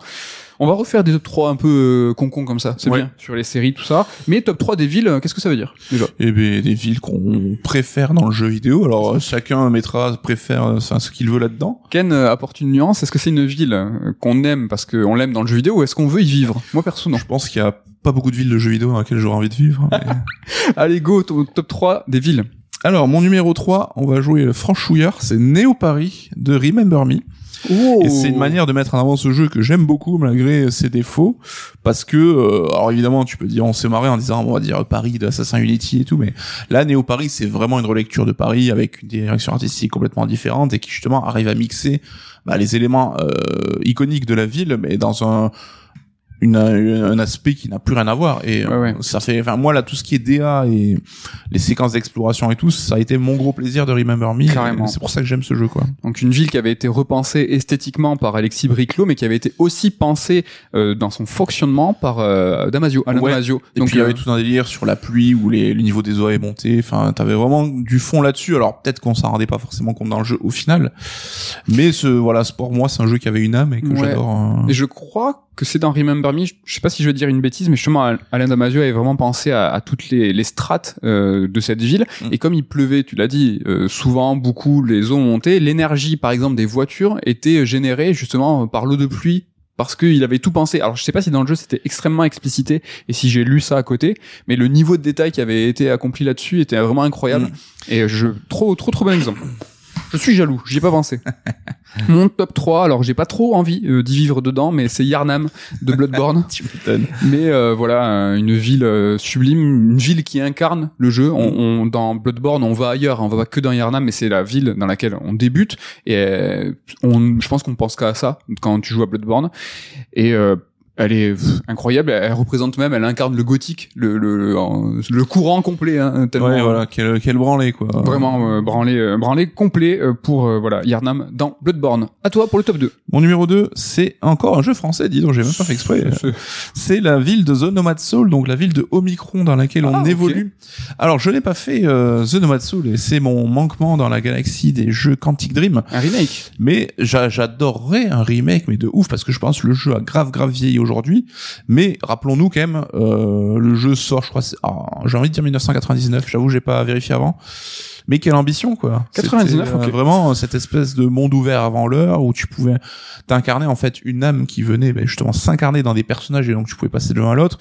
On va refaire des top 3 un peu euh, con-con comme ça, c'est Ouais. bien, sur les séries, tout ça. Mais top 3 des villes, euh, qu'est-ce que ça veut dire, déjà? Et ben des villes qu'on préfère dans le jeu vidéo. Alors euh, chacun mettra préfère enfin, ce qu'il veut là-dedans. Ken apporte une nuance. Est-ce que c'est une ville qu'on aime parce qu'on l'aime dans le jeu vidéo ou est-ce qu'on veut y vivre? Moi perso non. Je pense qu'il y a pas beaucoup de villes de jeux vidéo dans lesquelles j'aurais envie de vivre. mais- Allez go top 3 des villes. Alors mon numéro 3, on va jouer le franchouilleur, c'est Néo Paris de Remember Me. Et c'est une manière de mettre en avant ce jeu que j'aime beaucoup malgré ses défauts parce que euh, alors évidemment tu peux dire on s'est marré en disant on va dire Paris de Assassin's Unity et tout mais là Néo Paris c'est vraiment une relecture de Paris avec une direction artistique complètement différente et qui justement arrive à mixer bah, les éléments euh, iconiques de la ville mais dans un une, un aspect qui n'a plus rien à voir et Ouais, ouais. euh, ça fait enfin moi là tout ce qui est DA et les séquences d'exploration et tout ça a été mon gros plaisir de Remember Me Carrément. C'est pour ça que j'aime ce jeu quoi Donc une ville qui avait été repensée esthétiquement par Alexis Briclot, mais qui avait été aussi pensée euh, dans son fonctionnement par euh, Damasio, Alain Ouais. Damasio. Et Donc puis il y euh, avait tout un délire sur la pluie où les, le niveau des eaux est monté. Enfin, t'avais vraiment du fond là-dessus. Alors peut-être qu'on s'en rendait pas forcément compte dans le jeu au final, mais ce voilà, ce pour moi, c'est un jeu qui avait une âme et que Ouais. j'adore. euh. Et je crois que c'est dans Remember Me, je je sais pas si je vais dire une bêtise, mais justement Alain Damasio avait vraiment pensé à, à toutes les, les strates euh, de cette ville. Mm. Et comme il pleuvait, tu l'as dit, euh, souvent beaucoup les eaux montaient, l'énergie par exemple des voitures était générée justement par l'eau de pluie parce qu'il avait tout pensé. Alors je sais pas si dans le jeu c'était extrêmement explicité et si j'ai lu ça à côté, mais le niveau de détail qui avait été accompli là-dessus était vraiment incroyable. Mm. Et je trop trop trop bon exemple. Je suis jaloux, j'y ai pas pensé. Mon top 3, alors j'ai pas trop envie euh, d'y vivre dedans, mais c'est Yarnam de Bloodborne. tu m'étonnes. mais euh, voilà, euh, une ville euh, sublime, une ville qui incarne le jeu. On, on- dans Bloodborne, on va ailleurs, on va pas que dans Yarnam, mais c'est la ville dans laquelle on débute. Et on, je pense qu'on pense qu'à ça quand tu joues à Bloodborne. Et euh, elle est pff, incroyable. Elle représente même, elle incarne le gothique, le le, le, courant complet. Hein, tellement, Ouais, voilà, quel, quel branlé, quoi. Vraiment euh, branlé, euh, branlé complet euh, pour euh, voilà Yarnam dans Bloodborne. À toi pour le top 2. Mon numéro 2, c'est encore un jeu français, dis donc, j'ai même pas fait exprès. C'est la ville de The Nomad Soul, donc la ville de Omicron dans laquelle on Ah, évolue. Alors, je n'ai pas fait euh, The Nomad Soul et c'est mon manquement dans la galaxie des jeux Quantic Dream. Un remake. Mais j'a- j'adorerais un remake, mais de ouf, parce que je pense que le jeu a grave grave vieilli aujourd'hui. Mais rappelons-nous quand même, euh, le jeu sort, je crois, c'est- ah, j'ai envie de dire 1999. J'avoue, j'ai pas vérifié avant. Mais quelle ambition, quoi. 99, C'était, euh, ok. Vraiment, cette espèce de monde ouvert avant l'heure où tu pouvais t'incarner en fait une âme qui venait ben, justement s'incarner dans des personnages et donc tu pouvais passer de l'un à l'autre.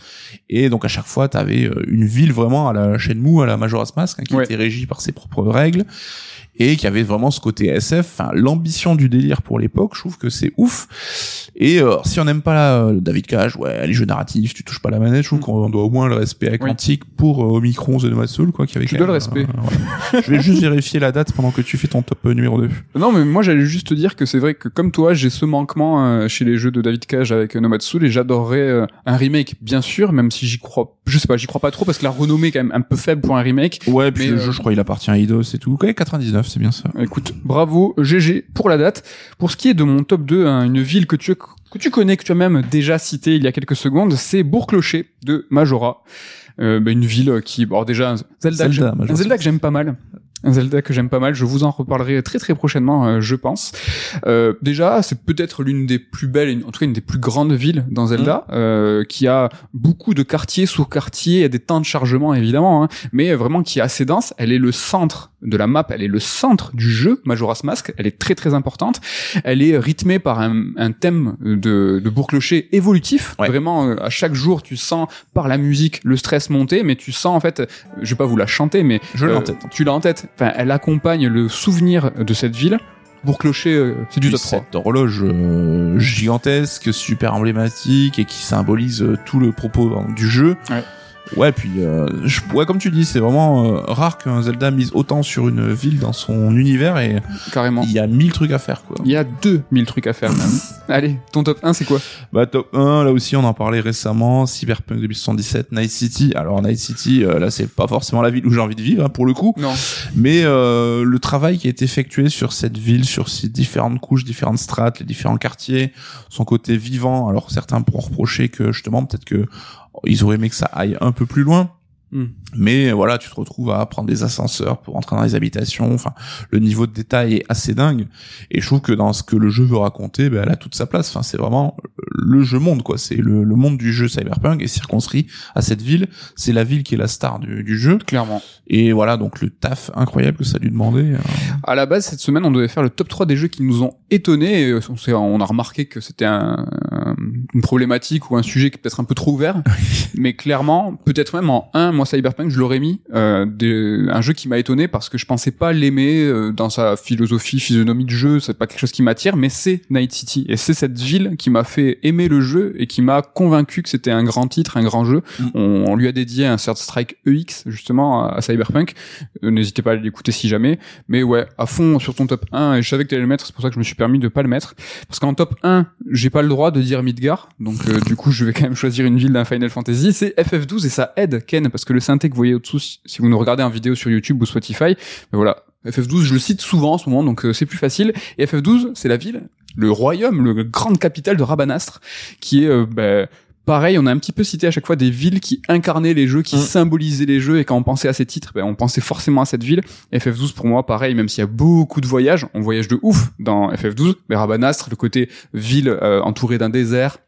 Et donc à chaque fois, tu avais une ville vraiment à la Shenmue, à la Majora's Mask, hein, qui Ouais. était régie par ses propres règles et qui avait vraiment ce côté SF, enfin l'ambition du délire pour l'époque, je trouve que c'est ouf. Et euh, si on n'aime pas euh, David Cage, ouais, les jeux narratifs, tu touches pas la manette, je trouve Mm. qu'on doit au moins le respect à Oui. Quantique pour euh, Omicron The Nomad Soul, quoi, qui avait Tu dois le même, respect. euh, je vais juste vérifier la date pendant que tu fais ton top euh, numéro 2. Non, mais moi j'allais juste te dire que c'est vrai que comme toi, j'ai ce manquement euh, chez les jeux de David Cage avec Nomad Soul et j'adorerais euh, un remake, bien sûr, même si j'y crois, je sais pas, j'y crois pas trop parce que la renommée est quand même un peu faible pour un remake. Ouais, puis Mais, le euh, jeu, je crois, il appartient à Eidos et tout. Ouais, 99, c'est bien ça. Écoute, bravo, GG pour la date. Pour ce qui est de mon top 2, hein, une ville que tu, que tu connais, que tu as même déjà citée il y a quelques secondes, c'est Bourg-Clocher de Majora. Euh, bah, une ville qui, bon, déjà, Zelda, Zelda, Majora. Zelda que j'aime pas mal. Un Zelda que j'aime pas mal, je vous en reparlerai très très prochainement, euh, je pense. Euh, déjà, c'est peut-être l'une des plus belles, en tout cas une des plus grandes villes dans Zelda, euh, qui a beaucoup de quartiers, sous-quartiers, et des temps de chargement évidemment, hein, mais vraiment qui est assez dense. Elle est le centre de la map, elle est le centre du jeu Majora's Mask. Elle est très très importante. Elle est rythmée par un, un thème de, de bourg-clocher évolutif. Ouais. Vraiment, euh, à chaque jour, tu sens par la musique le stress monter, mais tu sens en fait, je vais pas vous la chanter, mais Je l'ai euh, en tête. tu l'as en tête. Enfin, elle accompagne le souvenir de cette ville. Bourg-Clocher, euh, c'est du top 3. cette horloge euh, gigantesque, super emblématique et qui symbolise euh, tout le propos hein, du jeu. Ouais. Ouais, puis euh, je, ouais, comme tu dis, c'est vraiment euh, rare qu'un Zelda mise autant sur une ville dans son univers et Carrément. il y a mille trucs à faire quoi. Il y a 2000 trucs à faire même. Allez, ton top 1 c'est quoi? Bah top 1, là aussi on en parlait récemment, Cyberpunk 2077, Night City. Alors Night City, euh, là c'est pas forcément la ville où j'ai envie de vivre hein, pour le coup, Non. mais euh, le travail qui a été effectué sur cette ville, sur ses différentes couches, différentes strates, les différents quartiers, son côté vivant. Alors certains pourront reprocher que justement peut-être que ils auraient aimé que ça aille un peu plus loin. Hmm. Mais voilà, tu te retrouves à prendre des ascenseurs pour entrer dans les habitations. Enfin, le niveau de détail est assez dingue. Et je trouve que dans ce que le jeu veut raconter, ben, elle a toute sa place. Enfin, c'est vraiment le jeu monde, quoi. C'est le, le monde du jeu Cyberpunk est circonscrit à cette ville. C'est la ville qui est la star du, du jeu. Clairement. Et voilà, donc le taf incroyable que ça a dû demander. euh, À la base, cette semaine, on devait faire le top 3 des jeux qui nous ont étonnés. Et on, a remarqué que c'était un, un- une problématique ou un sujet qui est peut-être un peu trop ouvert. Mais clairement, peut-être même en 1, moi Cyberpunk, je l'aurais mis. Euh, des- un jeu qui m'a étonné parce que je pensais pas l'aimer euh, dans sa philosophie, physionomie de jeu. C'est pas quelque chose qui m'attire, mais c'est Night City. Et c'est cette ville qui m'a fait aimer le jeu et qui m'a convaincu que c'était un grand titre, un grand jeu. Mm. On, on lui a dédié un Third Strike EX, justement, à, à Cyberpunk. Euh, N'hésitez pas à l'écouter si jamais. Mais ouais, à fond sur ton top 1, et je savais que t'allais le mettre, c'est pour ça que je me suis permis de pas le mettre. Parce qu'en top 1, j'ai pas le droit de dire Midgar, donc euh, du coup je vais quand même choisir une ville d'un Final Fantasy, c'est FF12 et ça aide Ken, parce que le synthé que vous voyez au-dessous, si vous nous regardez en vidéo sur YouTube ou Spotify, ben voilà, FF12 je le cite souvent en ce moment, donc euh, c'est plus facile, et FF12 c'est la ville, le royaume, le grande capitale de Rabanastre, qui est... euh, ben, Pareil, on a un petit peu cité à chaque fois des villes qui incarnaient les jeux, qui Mm. symbolisaient les jeux, et quand on pensait à ces titres, ben, on pensait forcément à cette ville. FF12 pour moi, pareil, même s'il y a beaucoup de voyages, on voyage de ouf dans FF12, mais Rabanastre, le côté ville euh, entourée d'un désert,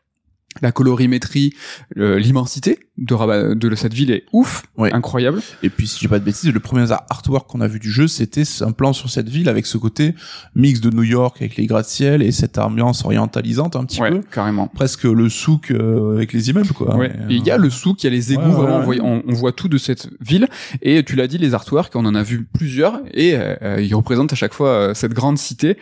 la colorimétrie, l'immensité de, de cette ville est ouf, incroyable. Et puis si j'ai pas de bêtises, le premier artwork qu'on a vu du jeu, c'était un plan sur cette ville avec ce côté mix de New York avec les gratte-ciel et cette ambiance orientalisante un petit ouais, peu. carrément. Presque le souk euh, avec les immeubles quoi. Ouais. il y a le souk, il y a les égouts, vraiment, on voit, on, voit, tout de cette ville. Et tu l'as dit, les artworks, on en a vu plusieurs et euh, ils représentent à chaque fois euh, cette grande cité.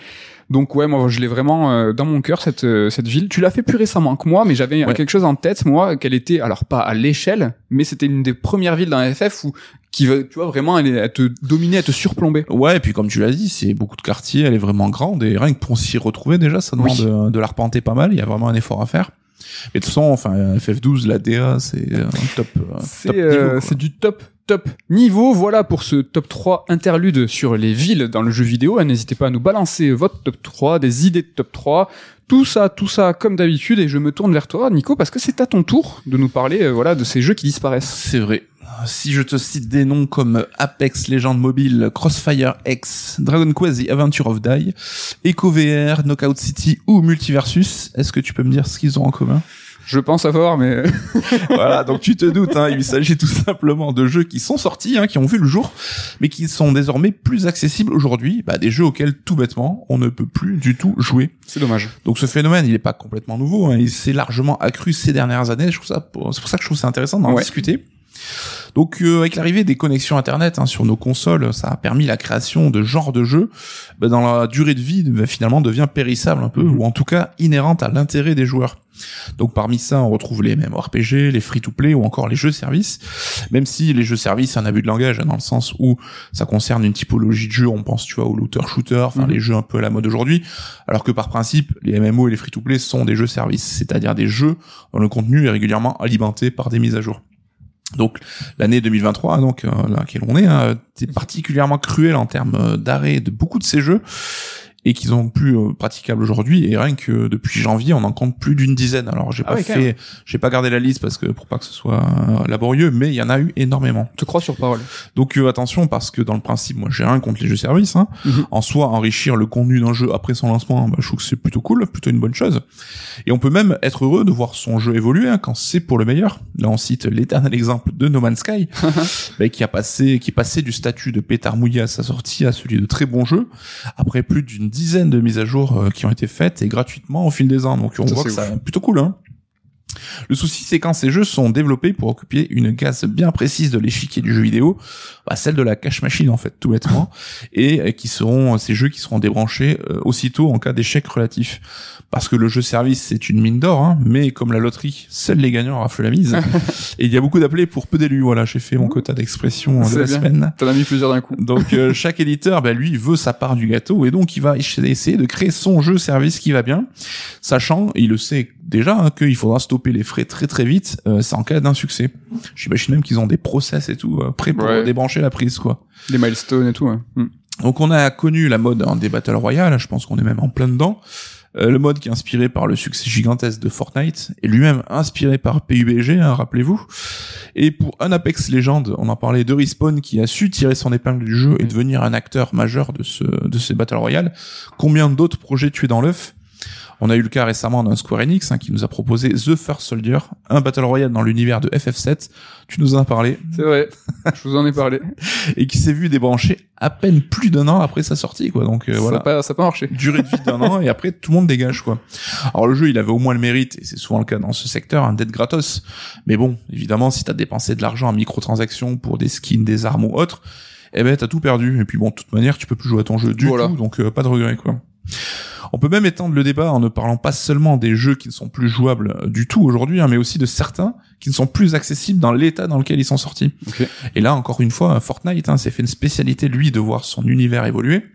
Donc ouais, moi je l'ai vraiment euh, dans mon cœur cette euh, cette ville. Tu l'as fait plus récemment que moi, mais j'avais quelque chose en tête moi qu'elle était alors pas à l'échelle, mais c'était une des premières villes dans FF où qui va tu vois vraiment elle, est, te dominer, à te surplomber. Ouais, et puis comme tu l'as dit, c'est beaucoup de quartiers, elle est vraiment grande et rien que pour s'y retrouver déjà, ça demande de, de l'arpenter pas mal, il y a vraiment un effort à faire. Mais de toute façon, enfin, FF12, la DA, c'est un top. C'est du top top niveau. Voilà pour ce top 3 interlude sur les villes dans le jeu vidéo. N'hésitez pas à nous balancer votre top 3, des idées de top 3, tout ça, tout ça comme d'habitude. Et je me tourne vers toi, Nico, parce que c'est à ton tour de nous parler, euh, voilà, de ces jeux qui disparaissent. C'est vrai. Si je te cite des noms comme Apex Legends Mobile, Crossfire X, Dragon Quest The Adventure of Die, Echo VR, Knockout City ou Multiversus, est-ce que tu peux me dire ce qu'ils ont en commun? Je pense avoir, mais voilà. Donc tu te doutes, hein, il s'agit tout simplement de jeux qui sont sortis, hein, qui ont vu le jour, mais qui sont désormais plus accessibles aujourd'hui. Bah, des jeux auxquels tout bêtement on ne peut plus du tout jouer. C'est dommage. Donc ce phénomène, il est pas complètement nouveau. Hein, il s'est largement accru ces dernières années. Je trouve ça, c'est pour ça que je trouve ça intéressant d'en discuter. Donc euh, avec l'arrivée des connexions internet hein, sur nos consoles, ça a permis la création de genres de jeux bah, dans la durée de vie bah, finalement devient périssable un peu mhm. ou en tout cas inhérente à l'intérêt des joueurs. Donc parmi ça, on retrouve les MMORPG, les free-to-play ou encore les jeux services. Même si les jeux services, c'est un abus de langage hein, dans le sens où ça concerne une typologie de jeu, on pense tu vois au looter-shooter, enfin mhm. les jeux un peu à la mode aujourd'hui, alors que par principe, les MMO et les free-to-play sont des jeux services, c'est-à-dire des jeux dont le contenu est régulièrement alimenté par des mises à jour. Donc l'année 2023, donc euh, laquelle on est, hein, particulièrement cruel en termes euh, d'arrêt de beaucoup de ces jeux et qu'ils ont plus euh, praticables aujourd'hui. Et rien que depuis janvier on en compte plus d'une dizaine. Alors j'ai ah pas fait j'ai pas gardé la liste parce que pour pas que ce soit euh, laborieux mais il y en a eu énormément. Te crois sur parole. Donc euh, attention parce que dans le principe moi j'ai rien contre les jeux services hein. Mhm. en soi enrichir le contenu d'un jeu après son lancement bah, je trouve que c'est plutôt cool plutôt une bonne chose. Et on peut même être heureux de voir son jeu évoluer hein, quand c'est pour le meilleur. Là on cite l'éternel exemple de No Man's Sky bah, qui a passé qui est passé du statut de pétard mouillé à sa sortie à celui de très bon jeu. Après plus d'une dizaine de mises à jour euh, qui ont été faites et gratuitement au fil des ans. Donc on voit que c'est plutôt cool. Hein le souci, c'est quand ces jeux sont développés pour occuper une case bien précise de l'échiquier du jeu vidéo, bah, celle de la cache machine en fait, tout bêtement, et euh, qui seront ces jeux qui seront débranchés euh, aussitôt en cas d'échec relatif. Parce que le jeu service, c'est une mine d'or, hein, mais comme la loterie, seuls les gagnants raflent la mise. et il y a beaucoup d'appelés pour peu d'élus. Voilà, j'ai fait mon quota d'expression de la semaine. T'en as mis plusieurs d'un coup. Donc euh, chaque éditeur, bah, lui, veut sa part du gâteau, et donc il va essayer de créer son jeu service qui va bien, sachant, il le sait déjà, hein, qu'il faudra stopper les frais très très vite, euh, c'est en cas d'insuccès. J'imagine même qu'ils ont des process et tout euh, prêts pour débrancher la prise, quoi. Des milestones et tout. Hmm. Donc on a connu la mode des Battle Royale, je pense qu'on est même en plein dedans. Euh, le mode qui est inspiré par le succès gigantesque de Fortnite et lui-même inspiré par PUBG, hein, rappelez-vous. Et pour un Apex Legend, on en parlait de Respawn qui a su tirer son épingle du jeu et devenir un acteur majeur de ce de ces Battle Royale. Combien d'autres projets tués dans l'œuf? On a eu le cas récemment d'un Square Enix hein, qui nous a proposé The First Soldier, un Battle Royale dans l'univers de FF7. Tu nous en as parlé. C'est vrai, je vous en ai parlé. et qui s'est vu débrancher à peine plus d'un an après sa sortie, quoi. Donc euh, voilà. Ça pas, ça pas marché. Durée de vie d'un an et après tout le monde dégage, quoi. Alors le jeu, il avait au moins le mérite, et c'est souvent le cas dans ce secteur, hein, d'être gratos. Mais bon, évidemment, si t'as dépensé de l'argent en microtransactions pour des skins, des armes ou autres, eh ben t'as tout perdu. Et puis bon, de toute manière, tu peux plus jouer à ton jeu du tout, donc euh, pas de regret, quoi. On peut même étendre le débat en ne parlant pas seulement des jeux qui ne sont plus jouables euh, du tout aujourd'hui, hein, mais aussi de certains qui ne sont plus accessibles dans l'état dans lequel ils sont sortis. Et là, encore une fois, Fortnite hein, s'est fait une spécialité, lui, de voir son univers évoluer.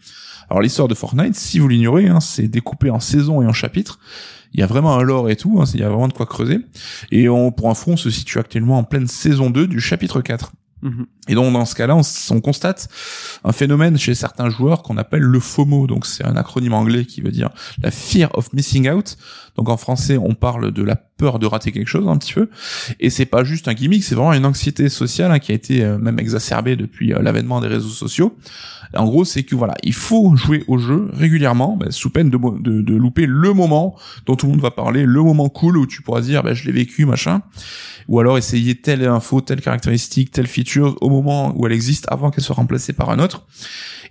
Alors l'histoire de Fortnite, si vous l'ignorez, hein, c'est découpé en saisons et en chapitres. Il y a vraiment un lore et tout, hein, il y a vraiment de quoi creuser. Et on, pour info, on se situe actuellement en pleine saison 2 du chapitre 4. Et donc dans ce cas-là, on, constate un phénomène chez certains joueurs qu'on appelle le FOMO. Donc c'est un acronyme anglais qui veut dire la fear of missing out. Donc en français, on parle de la peur de rater quelque chose un petit peu. Et c'est pas juste un gimmick, c'est vraiment une anxiété sociale hein, qui a été euh, même exacerbée depuis euh, l'avènement des réseaux sociaux. En gros, c'est que voilà, il faut jouer au jeu régulièrement, bah, sous peine de, de, de, louper le moment dont tout le monde va parler, le moment cool où tu pourras dire, bah, je l'ai vécu, machin. Ou alors essayer telle info, telle caractéristique, telle feature au moment où elle existe avant qu'elle soit remplacée par un autre.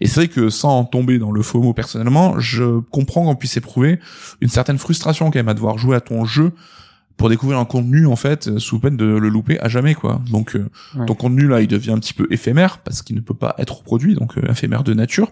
Et c'est vrai que sans tomber dans le FOMO personnellement, je comprends qu'on puisse éprouver une certaine frustration quand même à devoir jouer à ton jeu pour découvrir un contenu en fait sous peine de le louper à jamais quoi. Donc euh, ton contenu là, il devient un petit peu éphémère parce qu'il ne peut pas être reproduit, donc euh, éphémère de nature.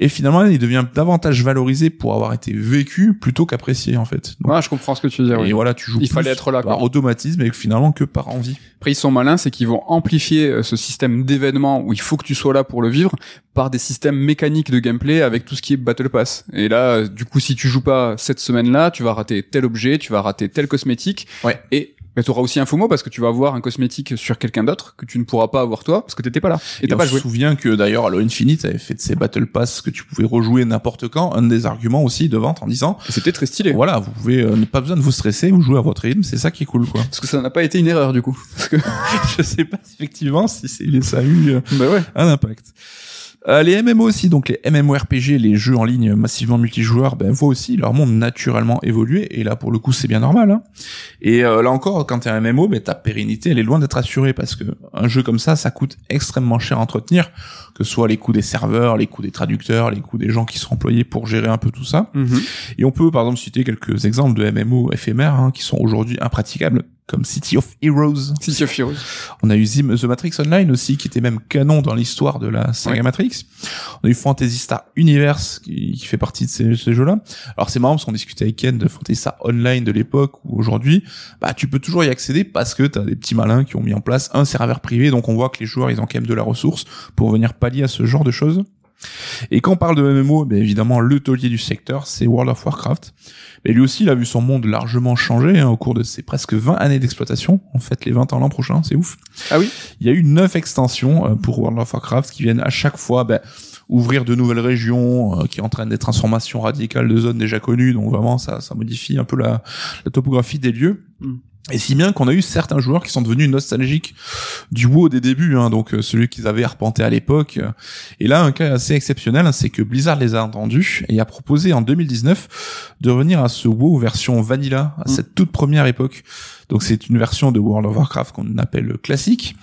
Et finalement, il devient davantage valorisé pour avoir été vécu plutôt qu'apprécié en fait. Donc, ouais, je comprends ce que tu dis. Et voilà, tu joues il fallait être là par quoi. automatisme et finalement que par envie. Après ils sont malins, c'est qu'ils vont amplifier euh, ce système d'événements où il faut que tu sois là pour le vivre par des systèmes mécaniques de gameplay avec tout ce qui est battle pass. Et là, du coup, si tu joues pas cette semaine-là, tu vas rater tel objet, tu vas rater tel cosmétique. Ouais. Et mais tu auras aussi un FOMO parce que tu vas avoir un cosmétique sur quelqu'un d'autre que tu ne pourras pas avoir toi parce que t'étais pas là et, t'as pas joué. Je me souviens que d'ailleurs Halo Infinite avait fait de ces battle pass que tu pouvais rejouer n'importe quand un des arguments aussi de vente en disant c'était très stylé. Voilà, vous pouvez euh, pas besoin de vous stresser, vous jouez à votre rythme, c'est ça qui est cool quoi. Parce que ça n'a pas été une erreur du coup. Parce que je sais pas effectivement si c'est ça a eu euh, bah ouais. un impact. Euh, les MMO aussi, donc les MMORPG, les jeux en ligne massivement multijoueurs, ben voient aussi leur monde naturellement évoluer. Et là, pour le coup, c'est bien normal. Hein. Et euh, là encore, quand t'es un MMO, ben ta pérennité, elle est loin d'être assurée parce que un jeu comme ça, ça coûte extrêmement cher à entretenir, que ce soit les coûts des serveurs, les coûts des traducteurs, les coûts des gens qui sont employés pour gérer un peu tout ça. Mhm. Et on peut, par exemple, citer quelques exemples de MMO éphémères hein, qui sont aujourd'hui impraticables comme City of Heroes. City of Heroes. On a eu The Matrix Online aussi, qui était même canon dans l'histoire de la saga Ouais. Matrix. On a eu Fantasy Star Universe, qui, qui fait partie de ces, ces jeux-là. Alors c'est marrant parce qu'on discutait avec Ken de Fantasy Star Online de l'époque, où aujourd'hui, bah tu peux toujours y accéder parce que t'as des petits malins qui ont mis en place un serveur privé, donc on voit que les joueurs, ils ont quand même de la ressource pour venir pallier à ce genre de choses. Et quand on parle de MMO, ben évidemment, le taulier du secteur, c'est World of Warcraft. Et lui aussi, il a vu son monde largement changer hein, au cours de ses presque 20 années d'exploitation. En fait, les 20 ans l'an prochain, c'est ouf. Ah oui? Il y a eu neuf extensions euh, pour World of Warcraft qui viennent à chaque fois ben, ouvrir de nouvelles régions, euh, qui entraînent des transformations radicales de zones déjà connues. Donc vraiment, ça, ça modifie un peu la, la topographie des lieux. Mm. Et si bien qu'on a eu certains joueurs qui sont devenus nostalgiques du WoW des débuts, hein, donc euh, celui qu'ils avaient arpenté à l'époque. Et là, un cas assez exceptionnel, hein, c'est que Blizzard les a entendus et a proposé en 2019 de revenir à ce WoW version vanilla, à Mm. cette toute première époque. Donc c'est une version de World of Warcraft qu'on appelle classique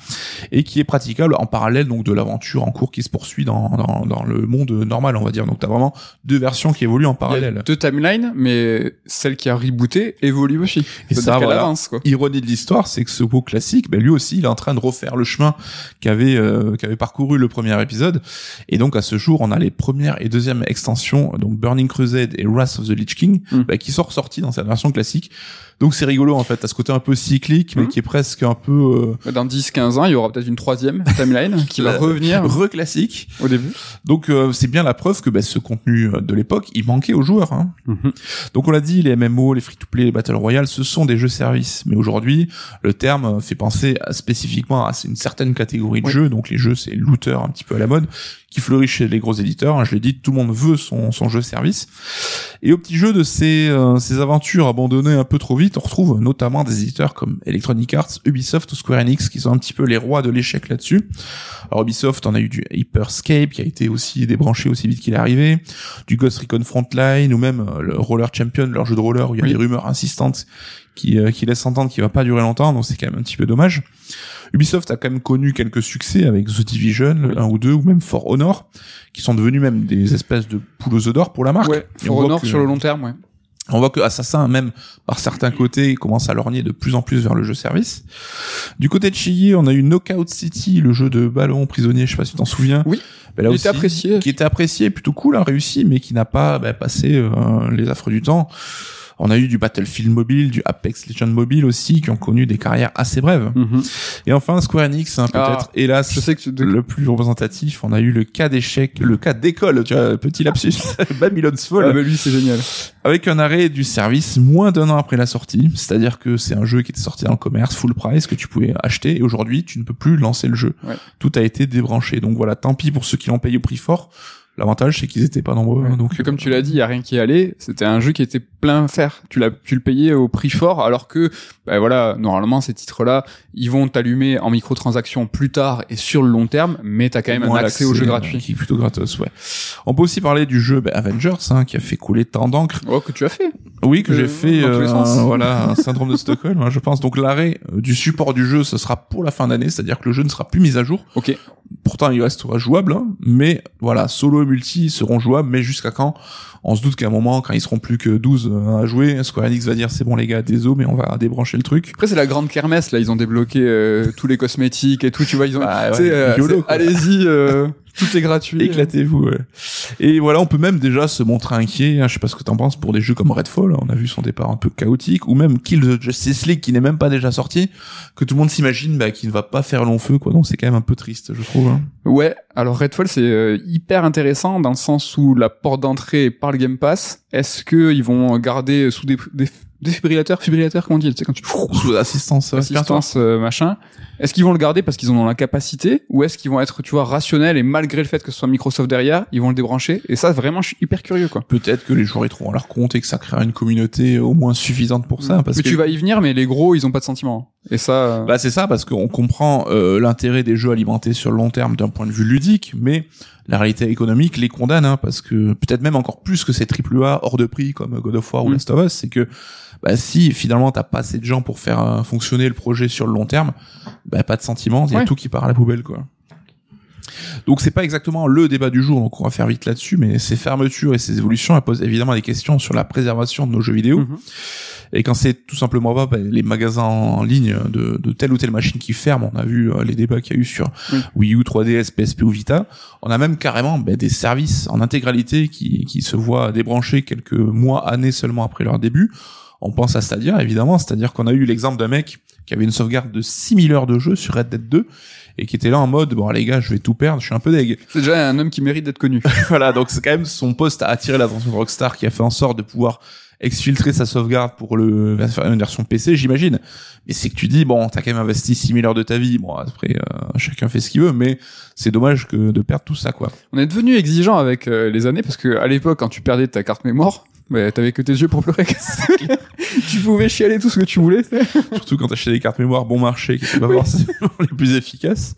et qui est praticable en parallèle donc de l'aventure en cours qui se poursuit dans, dans, dans le monde normal, on va dire. Donc t'as vraiment deux versions qui évoluent en Il y a parallèle. deux timelines, mais celle qui a rebooté évolue aussi. Et ça, voilà. avance, quoi. Ironie de l'histoire, c'est que ce WoW classique, ben lui aussi, il est en train de refaire le chemin qu'avait euh, qu'avait parcouru le premier épisode. Et donc à ce jour, on a les premières et deuxième extensions, donc Burning Crusade et Wrath of the Lich King, Mm. ben, qui sont ressortis dans cette version classique. Donc c'est rigolo en fait, à ce côté un peu cyclique, mais Mm. qui est presque un peu euh, Dans 10-15 ans, il y aura peut-être une troisième timeline qui va revenir reclassique. au début. Donc euh, c'est bien la preuve que ben, ce contenu euh, de l'époque, il manquait aux joueurs. Hein. Donc on l'a dit, les MMO, les free-to-play, les Battle Royale, ce sont des jeux services. Mais aujourd'hui, le terme euh, fait penser à- spécifiquement à une certaine catégorie de Oui. jeux. Donc les jeux, c'est looter un petit peu à la mode, qui fleurit chez les gros éditeurs. hein. Je l'ai dit, tout le monde veut son, son jeu service. Et au petit jeu de ces, euh, ces aventures abandonnées un peu trop vite, on retrouve notamment des éditeurs comme Electronic Arts, Ubisoft ou Square Enix, qui sont un petit peu les rois de l'échec là-dessus. Alors Ubisoft, on a eu du Hyperscape, qui a été aussi débranché aussi vite qu'il est arrivé, du Ghost Recon Frontline, ou même euh, le Roller Champion, leur jeu de roller, où il y a Oui. des rumeurs insistantes qui, euh, qui laissent entendre qu'il va pas durer longtemps, donc c'est quand même un petit peu dommage. Ubisoft a quand même connu quelques succès avec The Division, 1 ou 2, ou même For Honor, qui sont devenus même des espèces de poules aux œufs d'or pour la marque. Ouais, For Honor que- sur le long terme, ouais. on voit que Assassin, même par certains côtés, commence à lorgner de plus en plus vers le jeu service. Du côté de Chili, on a eu Knockout City, le jeu de ballon prisonnier, je sais pas si tu t'en souviens. Oui. Ben là Il aussi, était apprécié. Qui était apprécié, plutôt cool, hein, réussi, mais qui n'a pas ben, passé euh, les affres du temps. On a eu du Battlefield mobile, du Apex Legends mobile aussi, qui ont connu des carrières assez brèves. Et enfin, Square Enix, hein, peut-être, Ah, hélas, Je sais que tu... le plus représentatif, on a eu le cas d'échec, le cas d'école, tu vois, petit lapsus, Babylon's Fall Ah bah lui, c'est génial. avec un arrêt du service moins d'un an après la sortie. C'est-à-dire que c'est un jeu qui était sorti dans le commerce full price que tu pouvais acheter et aujourd'hui tu ne peux plus lancer le jeu. Ouais. Tout a été débranché. Donc voilà, tant pis pour ceux qui l'ont payé au prix fort. L'avantage, c'est qu'ils étaient pas nombreux. hein, donc, Donc comme tu l'as dit, il y a rien qui allait. C'était un jeu qui était plein fer. Tu l'as, tu le payais au prix fort, alors que, bah voilà, normalement ces titres-là, ils vont t'allumer en microtransactions plus tard et sur le long terme, mais t'as quand même un accès au jeu l'accès, gratuit. euh, Qui est plutôt gratos, ouais. On peut aussi parler du jeu bah, Avengers, hein, qui a fait couler tant d'encre. Oh, que tu as fait. Oui, que Euh, j'ai fait, euh, voilà, un syndrome de Stockholm, hein, je pense. Donc l'arrêt euh, du support du jeu, ce sera pour la fin d'année, c'est-à-dire que le jeu ne sera plus mis à jour. Ok. Pourtant, il restera jouable, hein, mais voilà, solo et multi seront jouables, mais jusqu'à quand? On se doute qu'à un moment, quand ils seront plus que 12 à jouer, Square Enix va dire c'est bon les gars, désolé, mais on va débrancher le truc. Après c'est la grande kermesse là, ils ont débloqué euh, tous les cosmétiques et tout, tu vois, ils ont Ah ouais, tu sais, euh, allez-y euh, tout est gratuit. Éclatez-vous. ouais. Et voilà, on peut même déjà se montrer inquiet. Hein, je sais pas ce que t'en penses pour des jeux comme Redfall. On a vu son départ un peu chaotique, ou même Kill the Justice League qui n'est même pas déjà sorti, que tout le monde s'imagine bah, qu'il ne va pas faire long feu. Quoi. Donc c'est quand même un peu triste, je trouve. hein. Ouais, alors Redfall c'est euh, hyper intéressant dans le sens où la porte d'entrée est par le Game Pass. Est-ce que ils vont garder sous des, des défibrillateurs, fibrillateurs comment on dit, tu sais quand tu Sous assistance, assistance euh, machin. Est-ce qu'ils vont le garder parce qu'ils en ont la capacité ou est-ce qu'ils vont être tu vois rationnels et malgré le fait que ce soit Microsoft derrière, ils vont le débrancher et ça vraiment je suis hyper curieux quoi. Peut-être que les joueurs y trouveront leur compte et que ça créera une communauté au moins suffisante pour ça. Parce mais que tu vas y venir mais les gros ils ont pas de sentiments. Et ça euh, Bah c'est ça parce qu'on comprend euh, l'intérêt des jeux alimentés sur le long terme d'un point de vue ludique, mais la réalité économique les condamne hein, parce que peut-être même encore plus que ces triple A hors de prix comme God of War ou Mm. Last of Us, c'est que bah si finalement t'as pas assez de gens pour faire euh, fonctionner le projet sur le long terme, bah pas de sentiment, il y a Ouais. tout qui part à la poubelle quoi. Donc c'est pas exactement le débat du jour, donc on va faire vite là-dessus, mais ces fermetures et ces évolutions elles posent évidemment des questions sur la préservation de nos jeux vidéo. Mhm. Et quand c'est tout simplement pas bah, les magasins en ligne de, de telle ou telle machine qui ferment, on a vu euh, les débats qu'il y a eu sur Oui. Wii U, 3DS, PSP ou Vita, on a même carrément bah, des services en intégralité qui, qui se voient débrancher quelques mois, années seulement après leur début. On pense à Stadia, évidemment, c'est-à-dire qu'on a eu l'exemple d'un mec qui avait une sauvegarde de 6000 heures de jeu sur Red Dead 2 et qui était là en mode bon les gars je vais tout perdre je suis un peu deg c'est déjà un homme qui mérite d'être connu. voilà, donc c'est quand même son poste à attirer l'attention de Rockstar qui a fait en sorte de pouvoir exfiltrer sa sauvegarde pour le faire une version PC, j'imagine. Mais c'est que tu dis bon, t'as quand même investi 6000 heures de ta vie. Bon, après euh, chacun fait ce qu'il veut, mais c'est dommage que de perdre tout ça quoi. On est devenu exigeant avec euh, les années parce que à l'époque quand tu perdais ta carte mémoire, bah, t'avais que tes yeux pour pleurer. tu pouvais chialer tout ce que tu voulais. Surtout quand t'achètes des cartes mémoire bon marché qui sont pas forcément les plus efficaces.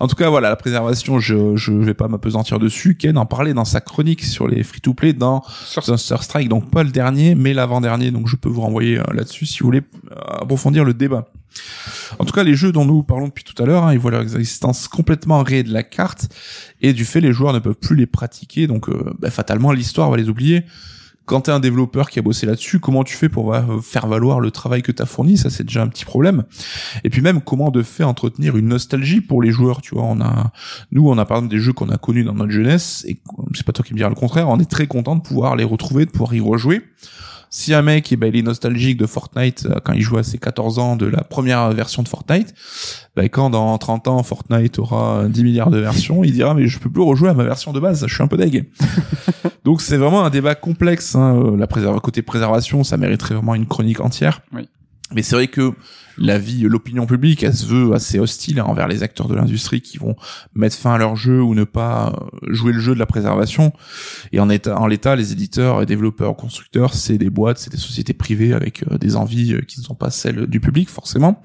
En tout cas, voilà, la préservation, je je vais pas m'apesantir dessus. Ken en parlait dans sa chronique sur les free-to-play dans Sunster Strike, donc pas le dernier, mais l'avant-dernier. Donc je peux vous renvoyer euh, là-dessus si vous voulez euh, approfondir le débat. En tout cas, les jeux dont nous parlons depuis tout à l'heure, hein, ils voient leur existence complètement rayée de la carte, et du fait, les joueurs ne peuvent plus les pratiquer, donc euh, bah, fatalement, l'histoire va les oublier. Quand t'es un développeur qui a bossé là-dessus, comment tu fais pour euh, faire valoir le travail que t'as fourni? Ça, c'est déjà un petit problème. Et puis même, comment de fait entretenir une nostalgie pour les joueurs Tu vois, on a, nous, on a par exemple des jeux qu'on a connus dans notre jeunesse, et c'est pas toi qui me diras le contraire. On est très content de pouvoir les retrouver, de pouvoir y rejouer. Si un mec, eh ben, il est nostalgique de Fortnite euh, quand il joue à ses 14 ans de la première version de Fortnite, ben, quand dans 30 ans Fortnite aura 10 milliards de versions, il dira mais je peux plus rejouer à ma version de base, je suis un peu deg. Donc c'est vraiment un débat complexe. Hein. euh, La côté préservation, ça mériterait vraiment une chronique entière. Oui. Mais c'est vrai que la vie, l'opinion publique, elle se veut assez hostile hein, envers les acteurs de l'industrie qui vont mettre fin à leur jeu ou ne pas euh, jouer le jeu de la préservation. Et en état, en l'état, les éditeurs et développeurs, constructeurs, c'est des boîtes, c'est des sociétés privées avec euh, des envies euh, qui ne sont pas celles du public forcément.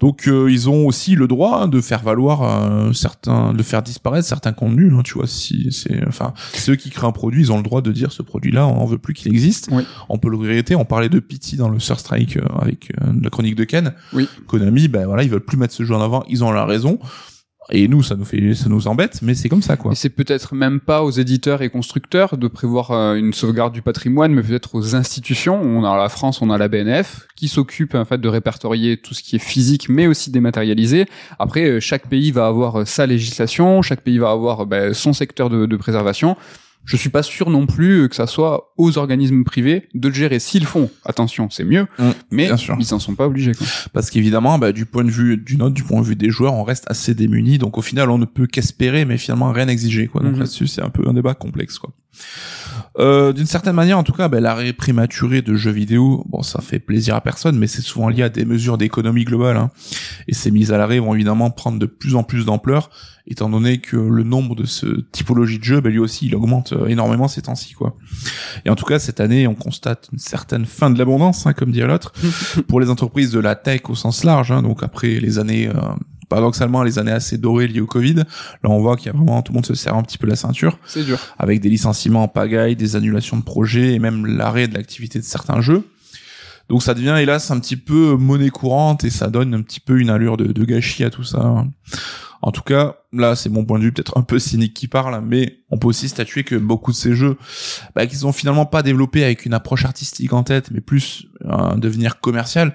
Donc euh, ils ont aussi le droit de faire valoir euh, certains, de faire disparaître certains contenus. hein, tu vois, si c'est, enfin, ceux qui créent un produit, ils ont le droit de dire ce produit-là, on veut plus qu'il existe. Oui. On peut le regretter. On parlait de Pity dans le Sur Strike euh, avec la chronique de Ken. Oui. Konami, ben voilà, ils veulent plus mettre ce jeu en avant. Ils ont la raison. Et nous, ça nous fait, ça nous embête, mais c'est comme ça, quoi. Et c'est peut-être même pas aux éditeurs et constructeurs de prévoir euh, une sauvegarde du patrimoine, mais peut-être aux institutions. On a la France, on a la BNF, qui s'occupe en fait de répertorier tout ce qui est physique, mais aussi dématérialisé. Après, euh, chaque pays va avoir euh, sa législation, chaque pays va avoir ben, son secteur de, de préservation. Je suis pas sûr non plus euh, que ça soit aux organismes privés de le gérer. S'ils le font, attention, c'est mieux, Mmh, mais bien sûr. ils en sont pas obligés. Quoi. Parce qu'évidemment, bah, du point de vue du note, du point de vue des joueurs, on reste assez démunis. Donc au final, on ne peut qu'espérer, mais finalement rien exiger. Quoi. Donc Mhm. là-dessus, c'est un peu un débat complexe. Quoi. Euh, D'une certaine manière, en tout cas, ben, l'arrêt prématuré de jeux vidéo, bon, ça fait plaisir à personne, mais c'est souvent lié à des mesures d'économie globale. Hein. Et ces mises à l'arrêt vont évidemment prendre de plus en plus d'ampleur, étant donné que le nombre de ce typologie de jeu, ben, lui aussi, il augmente euh, énormément ces temps-ci, quoi. Et en tout cas, cette année, on constate une certaine fin de l'abondance, hein, comme dit l'autre, pour les entreprises de la tech au sens large. Hein, donc après les années euh, paradoxalement les années assez dorées liées au Covid. Là, on voit qu'il y a vraiment tout le monde se serre un petit peu la ceinture. C'est dur. Avec des licenciements en pagaille, des annulations de projets et même l'arrêt de l'activité de certains jeux. Donc ça devient hélas un petit peu monnaie courante et ça donne un petit peu une allure de, de gâchis à tout ça. En tout cas, là c'est mon point de vue peut-être un peu cynique qui parle, mais on peut aussi statuer que beaucoup de ces jeux, bah, qu'ils ont finalement pas développé avec une approche artistique en tête, mais plus un devenir commercial.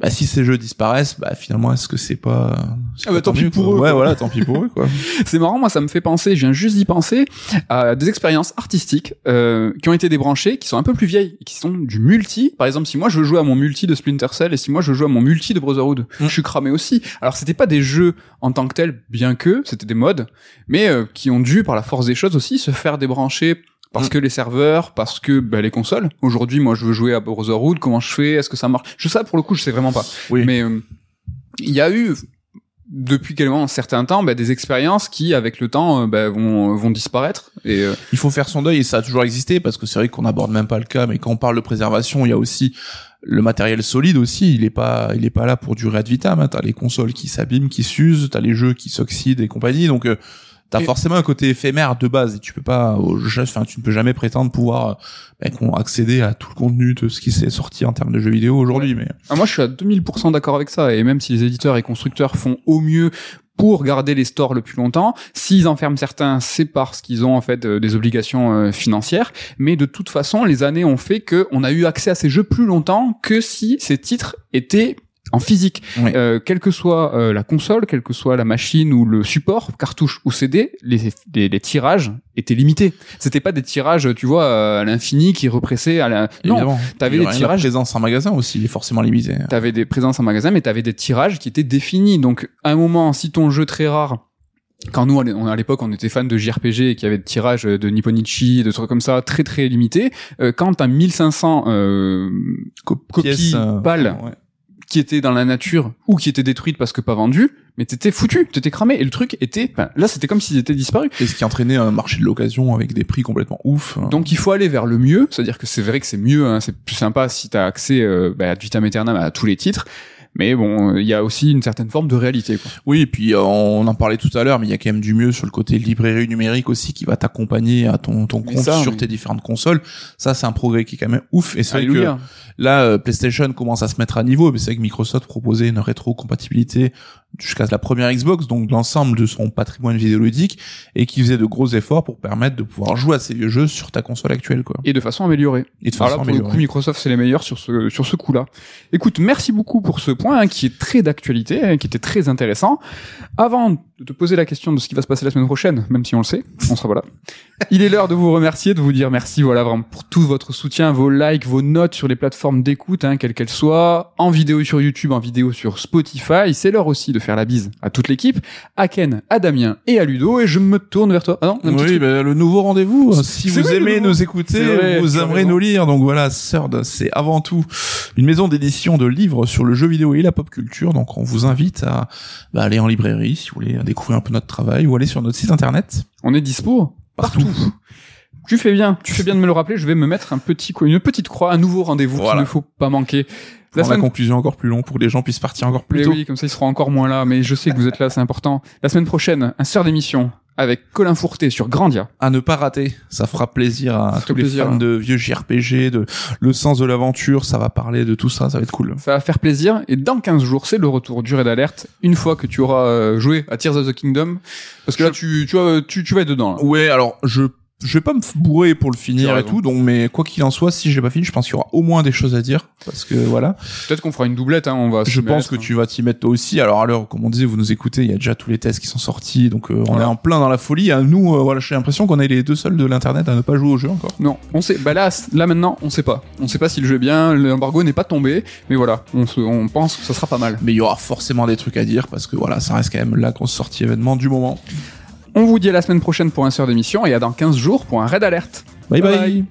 Bah, si ces jeux disparaissent, bah finalement est-ce que c'est pas, ah bah, tant pis pour eux. Ouais, voilà, tant pis pour eux quoi. c'est marrant, moi ça me fait penser, je viens juste d'y penser à des expériences artistiques euh, qui ont été débranchées, qui sont un peu plus vieilles, et qui sont du multi. Par exemple, si moi je jouer à mon multi de Splinter Cell et si moi je jouer à mon multi de Brotherhood, mm. je suis cramé aussi. Alors c'était pas des jeux en tant que tels, bien que c'était des modes, mais euh, qui ont dû par la force des choses aussi se faire débrancher parce mm. que les serveurs, parce que bah, les consoles. Aujourd'hui, moi, je veux jouer à Brotherhood. Comment je fais Est-ce que ça marche? Je sais pour le coup, je sais vraiment pas. Oui. Mais euh, il y a eu depuis un certain temps bah, des expériences qui avec le temps euh, bah, vont, vont disparaître et il faut faire son deuil et ça a toujours existé parce que c'est vrai qu'on aborde même pas le cas mais quand on parle de préservation il y a aussi le matériel solide aussi, il est pas, il est pas là pour durer ad vitam. Hein. T'as les consoles qui s'abîment, qui s'usent, t'as les jeux qui s'oxydent et compagnie. Donc euh, t'as forcément un côté éphémère de base et tu peux pas, enfin tu ne peux jamais prétendre pouvoir ben, accéder à tout le contenu de ce qui s'est sorti en termes de jeux vidéo aujourd'hui. Mais ah, moi je suis à 2000% d'accord avec ça et même si les éditeurs et constructeurs font au mieux pour garder les stores le plus longtemps. S'ils enferment certains, c'est parce qu'ils ont en fait euh, des obligations euh, financières. Mais de toute façon, les années ont fait qu'on a eu accès à ces jeux plus longtemps que si ces titres étaient en physique, euh, quelle que soit euh, la console, quelle que soit la machine ou le support, cartouche ou CD, les, les, tirages étaient limités. C'était pas des tirages, tu vois, à l'infini qui repressaient à la. Non, t'avais des tirages. présence en magasin aussi, forcément limité. T'avais des présences en magasin, mais t'avais des tirages qui étaient définis. Donc, à un moment, si ton jeu très rare quand nous on à l'époque on était fan de JRPG et qu'il y avait des tirages de Nipponichi de trucs comme ça très très limités euh, quand t'as 1500 euh, copies euh, balles qui étaient dans la nature ou qui étaient détruites parce que pas vendues, mais t'étais foutu, t'étais cramé. Et le truc était, ben, là c'était comme s'ils étaient disparus. Et ce qui entraînait un marché de l'occasion avec des prix complètement ouf. Hein. Donc il faut aller vers le mieux, c'est-à-dire que c'est vrai que c'est mieux, hein, c'est plus sympa si t'as accès euh, ben, à vitam aeternam à tous les titres. Mais bon, il y a aussi une certaine forme de réalité. Quoi. Oui, et puis euh, on en parlait tout à l'heure, mais il y a quand même du mieux sur le côté librairie numérique aussi qui va t'accompagner à ton, ton compte sur tes différentes consoles. Ça, c'est un progrès qui est quand même ouf. Et c'est vrai que là, euh, PlayStation commence à se mettre à niveau, mais c'est vrai que Microsoft proposait une rétro-compatibilité jusqu'à la première Xbox, donc l'ensemble de son patrimoine vidéoludique, et qui faisait de gros efforts pour permettre de pouvoir jouer à ces vieux jeux sur ta console actuelle, quoi. Et de façon améliorée. Et de façon Alors là, pour le coup, Microsoft c'est les meilleurs sur ce sur ce coup-là. Écoute, merci beaucoup pour ce point hein, qui est très d'actualité, hein, qui était très intéressant. Avant de te poser la question de ce qui va se passer la semaine prochaine, même si on le sait, on sera voilà. Il est l'heure de vous remercier, de vous dire merci, voilà, vraiment pour tout votre soutien, vos likes, vos notes sur les plateformes d'écoute, hein, quelles qu'elles soient, en vidéo sur YouTube, en vidéo sur Spotify. C'est l'heure aussi de faire la bise à toute l'équipe, à Ken, à Damien et à Ludo, et je me tourne vers toi. Ah non, oui, ben, le nouveau rendez-vous. Si vous aimez nous écouter, vous aimerez nous lire. Donc voilà, Third, c'est avant tout une maison d'édition de livres sur le jeu vidéo et la pop culture. Donc on vous invite à bah, aller en librairie si vous voulez découvrir un peu notre travail ou aller sur notre site internet. On est dispo partout. Tu fais bien, tu fais bien de me le rappeler. Je vais me mettre un petit, une petite croix, un nouveau rendez-vous qu'il ne faut pas manquer. La, semaine... la conclusion encore plus long pour que les gens puissent partir encore plus tôt. Oui, comme ça ils seront encore moins là. Mais je sais que vous êtes là, c'est important. La semaine prochaine, un sœur d'émission avec Colin Fourté sur Grandia. À ne pas rater, ça fera plaisir à tous les fans de vieux JRPG, de le sens de l'aventure, ça va parler de tout ça, ça va être cool. Ça va faire plaisir et dans 15 jours, c'est le retour du Raid Alert une fois que tu auras euh, joué à Tears of the Kingdom parce que là tu tu vas tu, tu vas être dedans. Là. Ouais, alors je je vais pas me bourrer pour le finir et tout, donc mais quoi qu'il en soit, si j'ai pas fini, je pense qu'il y aura au moins des choses à dire parce que voilà. Peut-être qu'on fera une doublette, hein, on va. Je pense que tu vas t'y mettre toi aussi. Alors à l'heure, comme on disait, vous nous écoutez, il y a déjà tous les tests qui sont sortis, donc euh, on est en plein dans la folie. À nous, euh, voilà, j'ai l'impression qu'on est les deux seuls de l'internet à ne pas jouer au jeu encore. Non, on sait. Bah là, là maintenant, on sait pas. On sait pas si le jeu est bien, l'embargo n'est pas tombé, mais voilà, on, on pense que ça sera pas mal. Mais il y aura forcément des trucs à dire parce que voilà, ça reste quand même la grosse sortie événement du moment. On vous dit à la semaine prochaine pour un sœur d'émission et à dans 15 jours pour un raid alerte. bye. bye.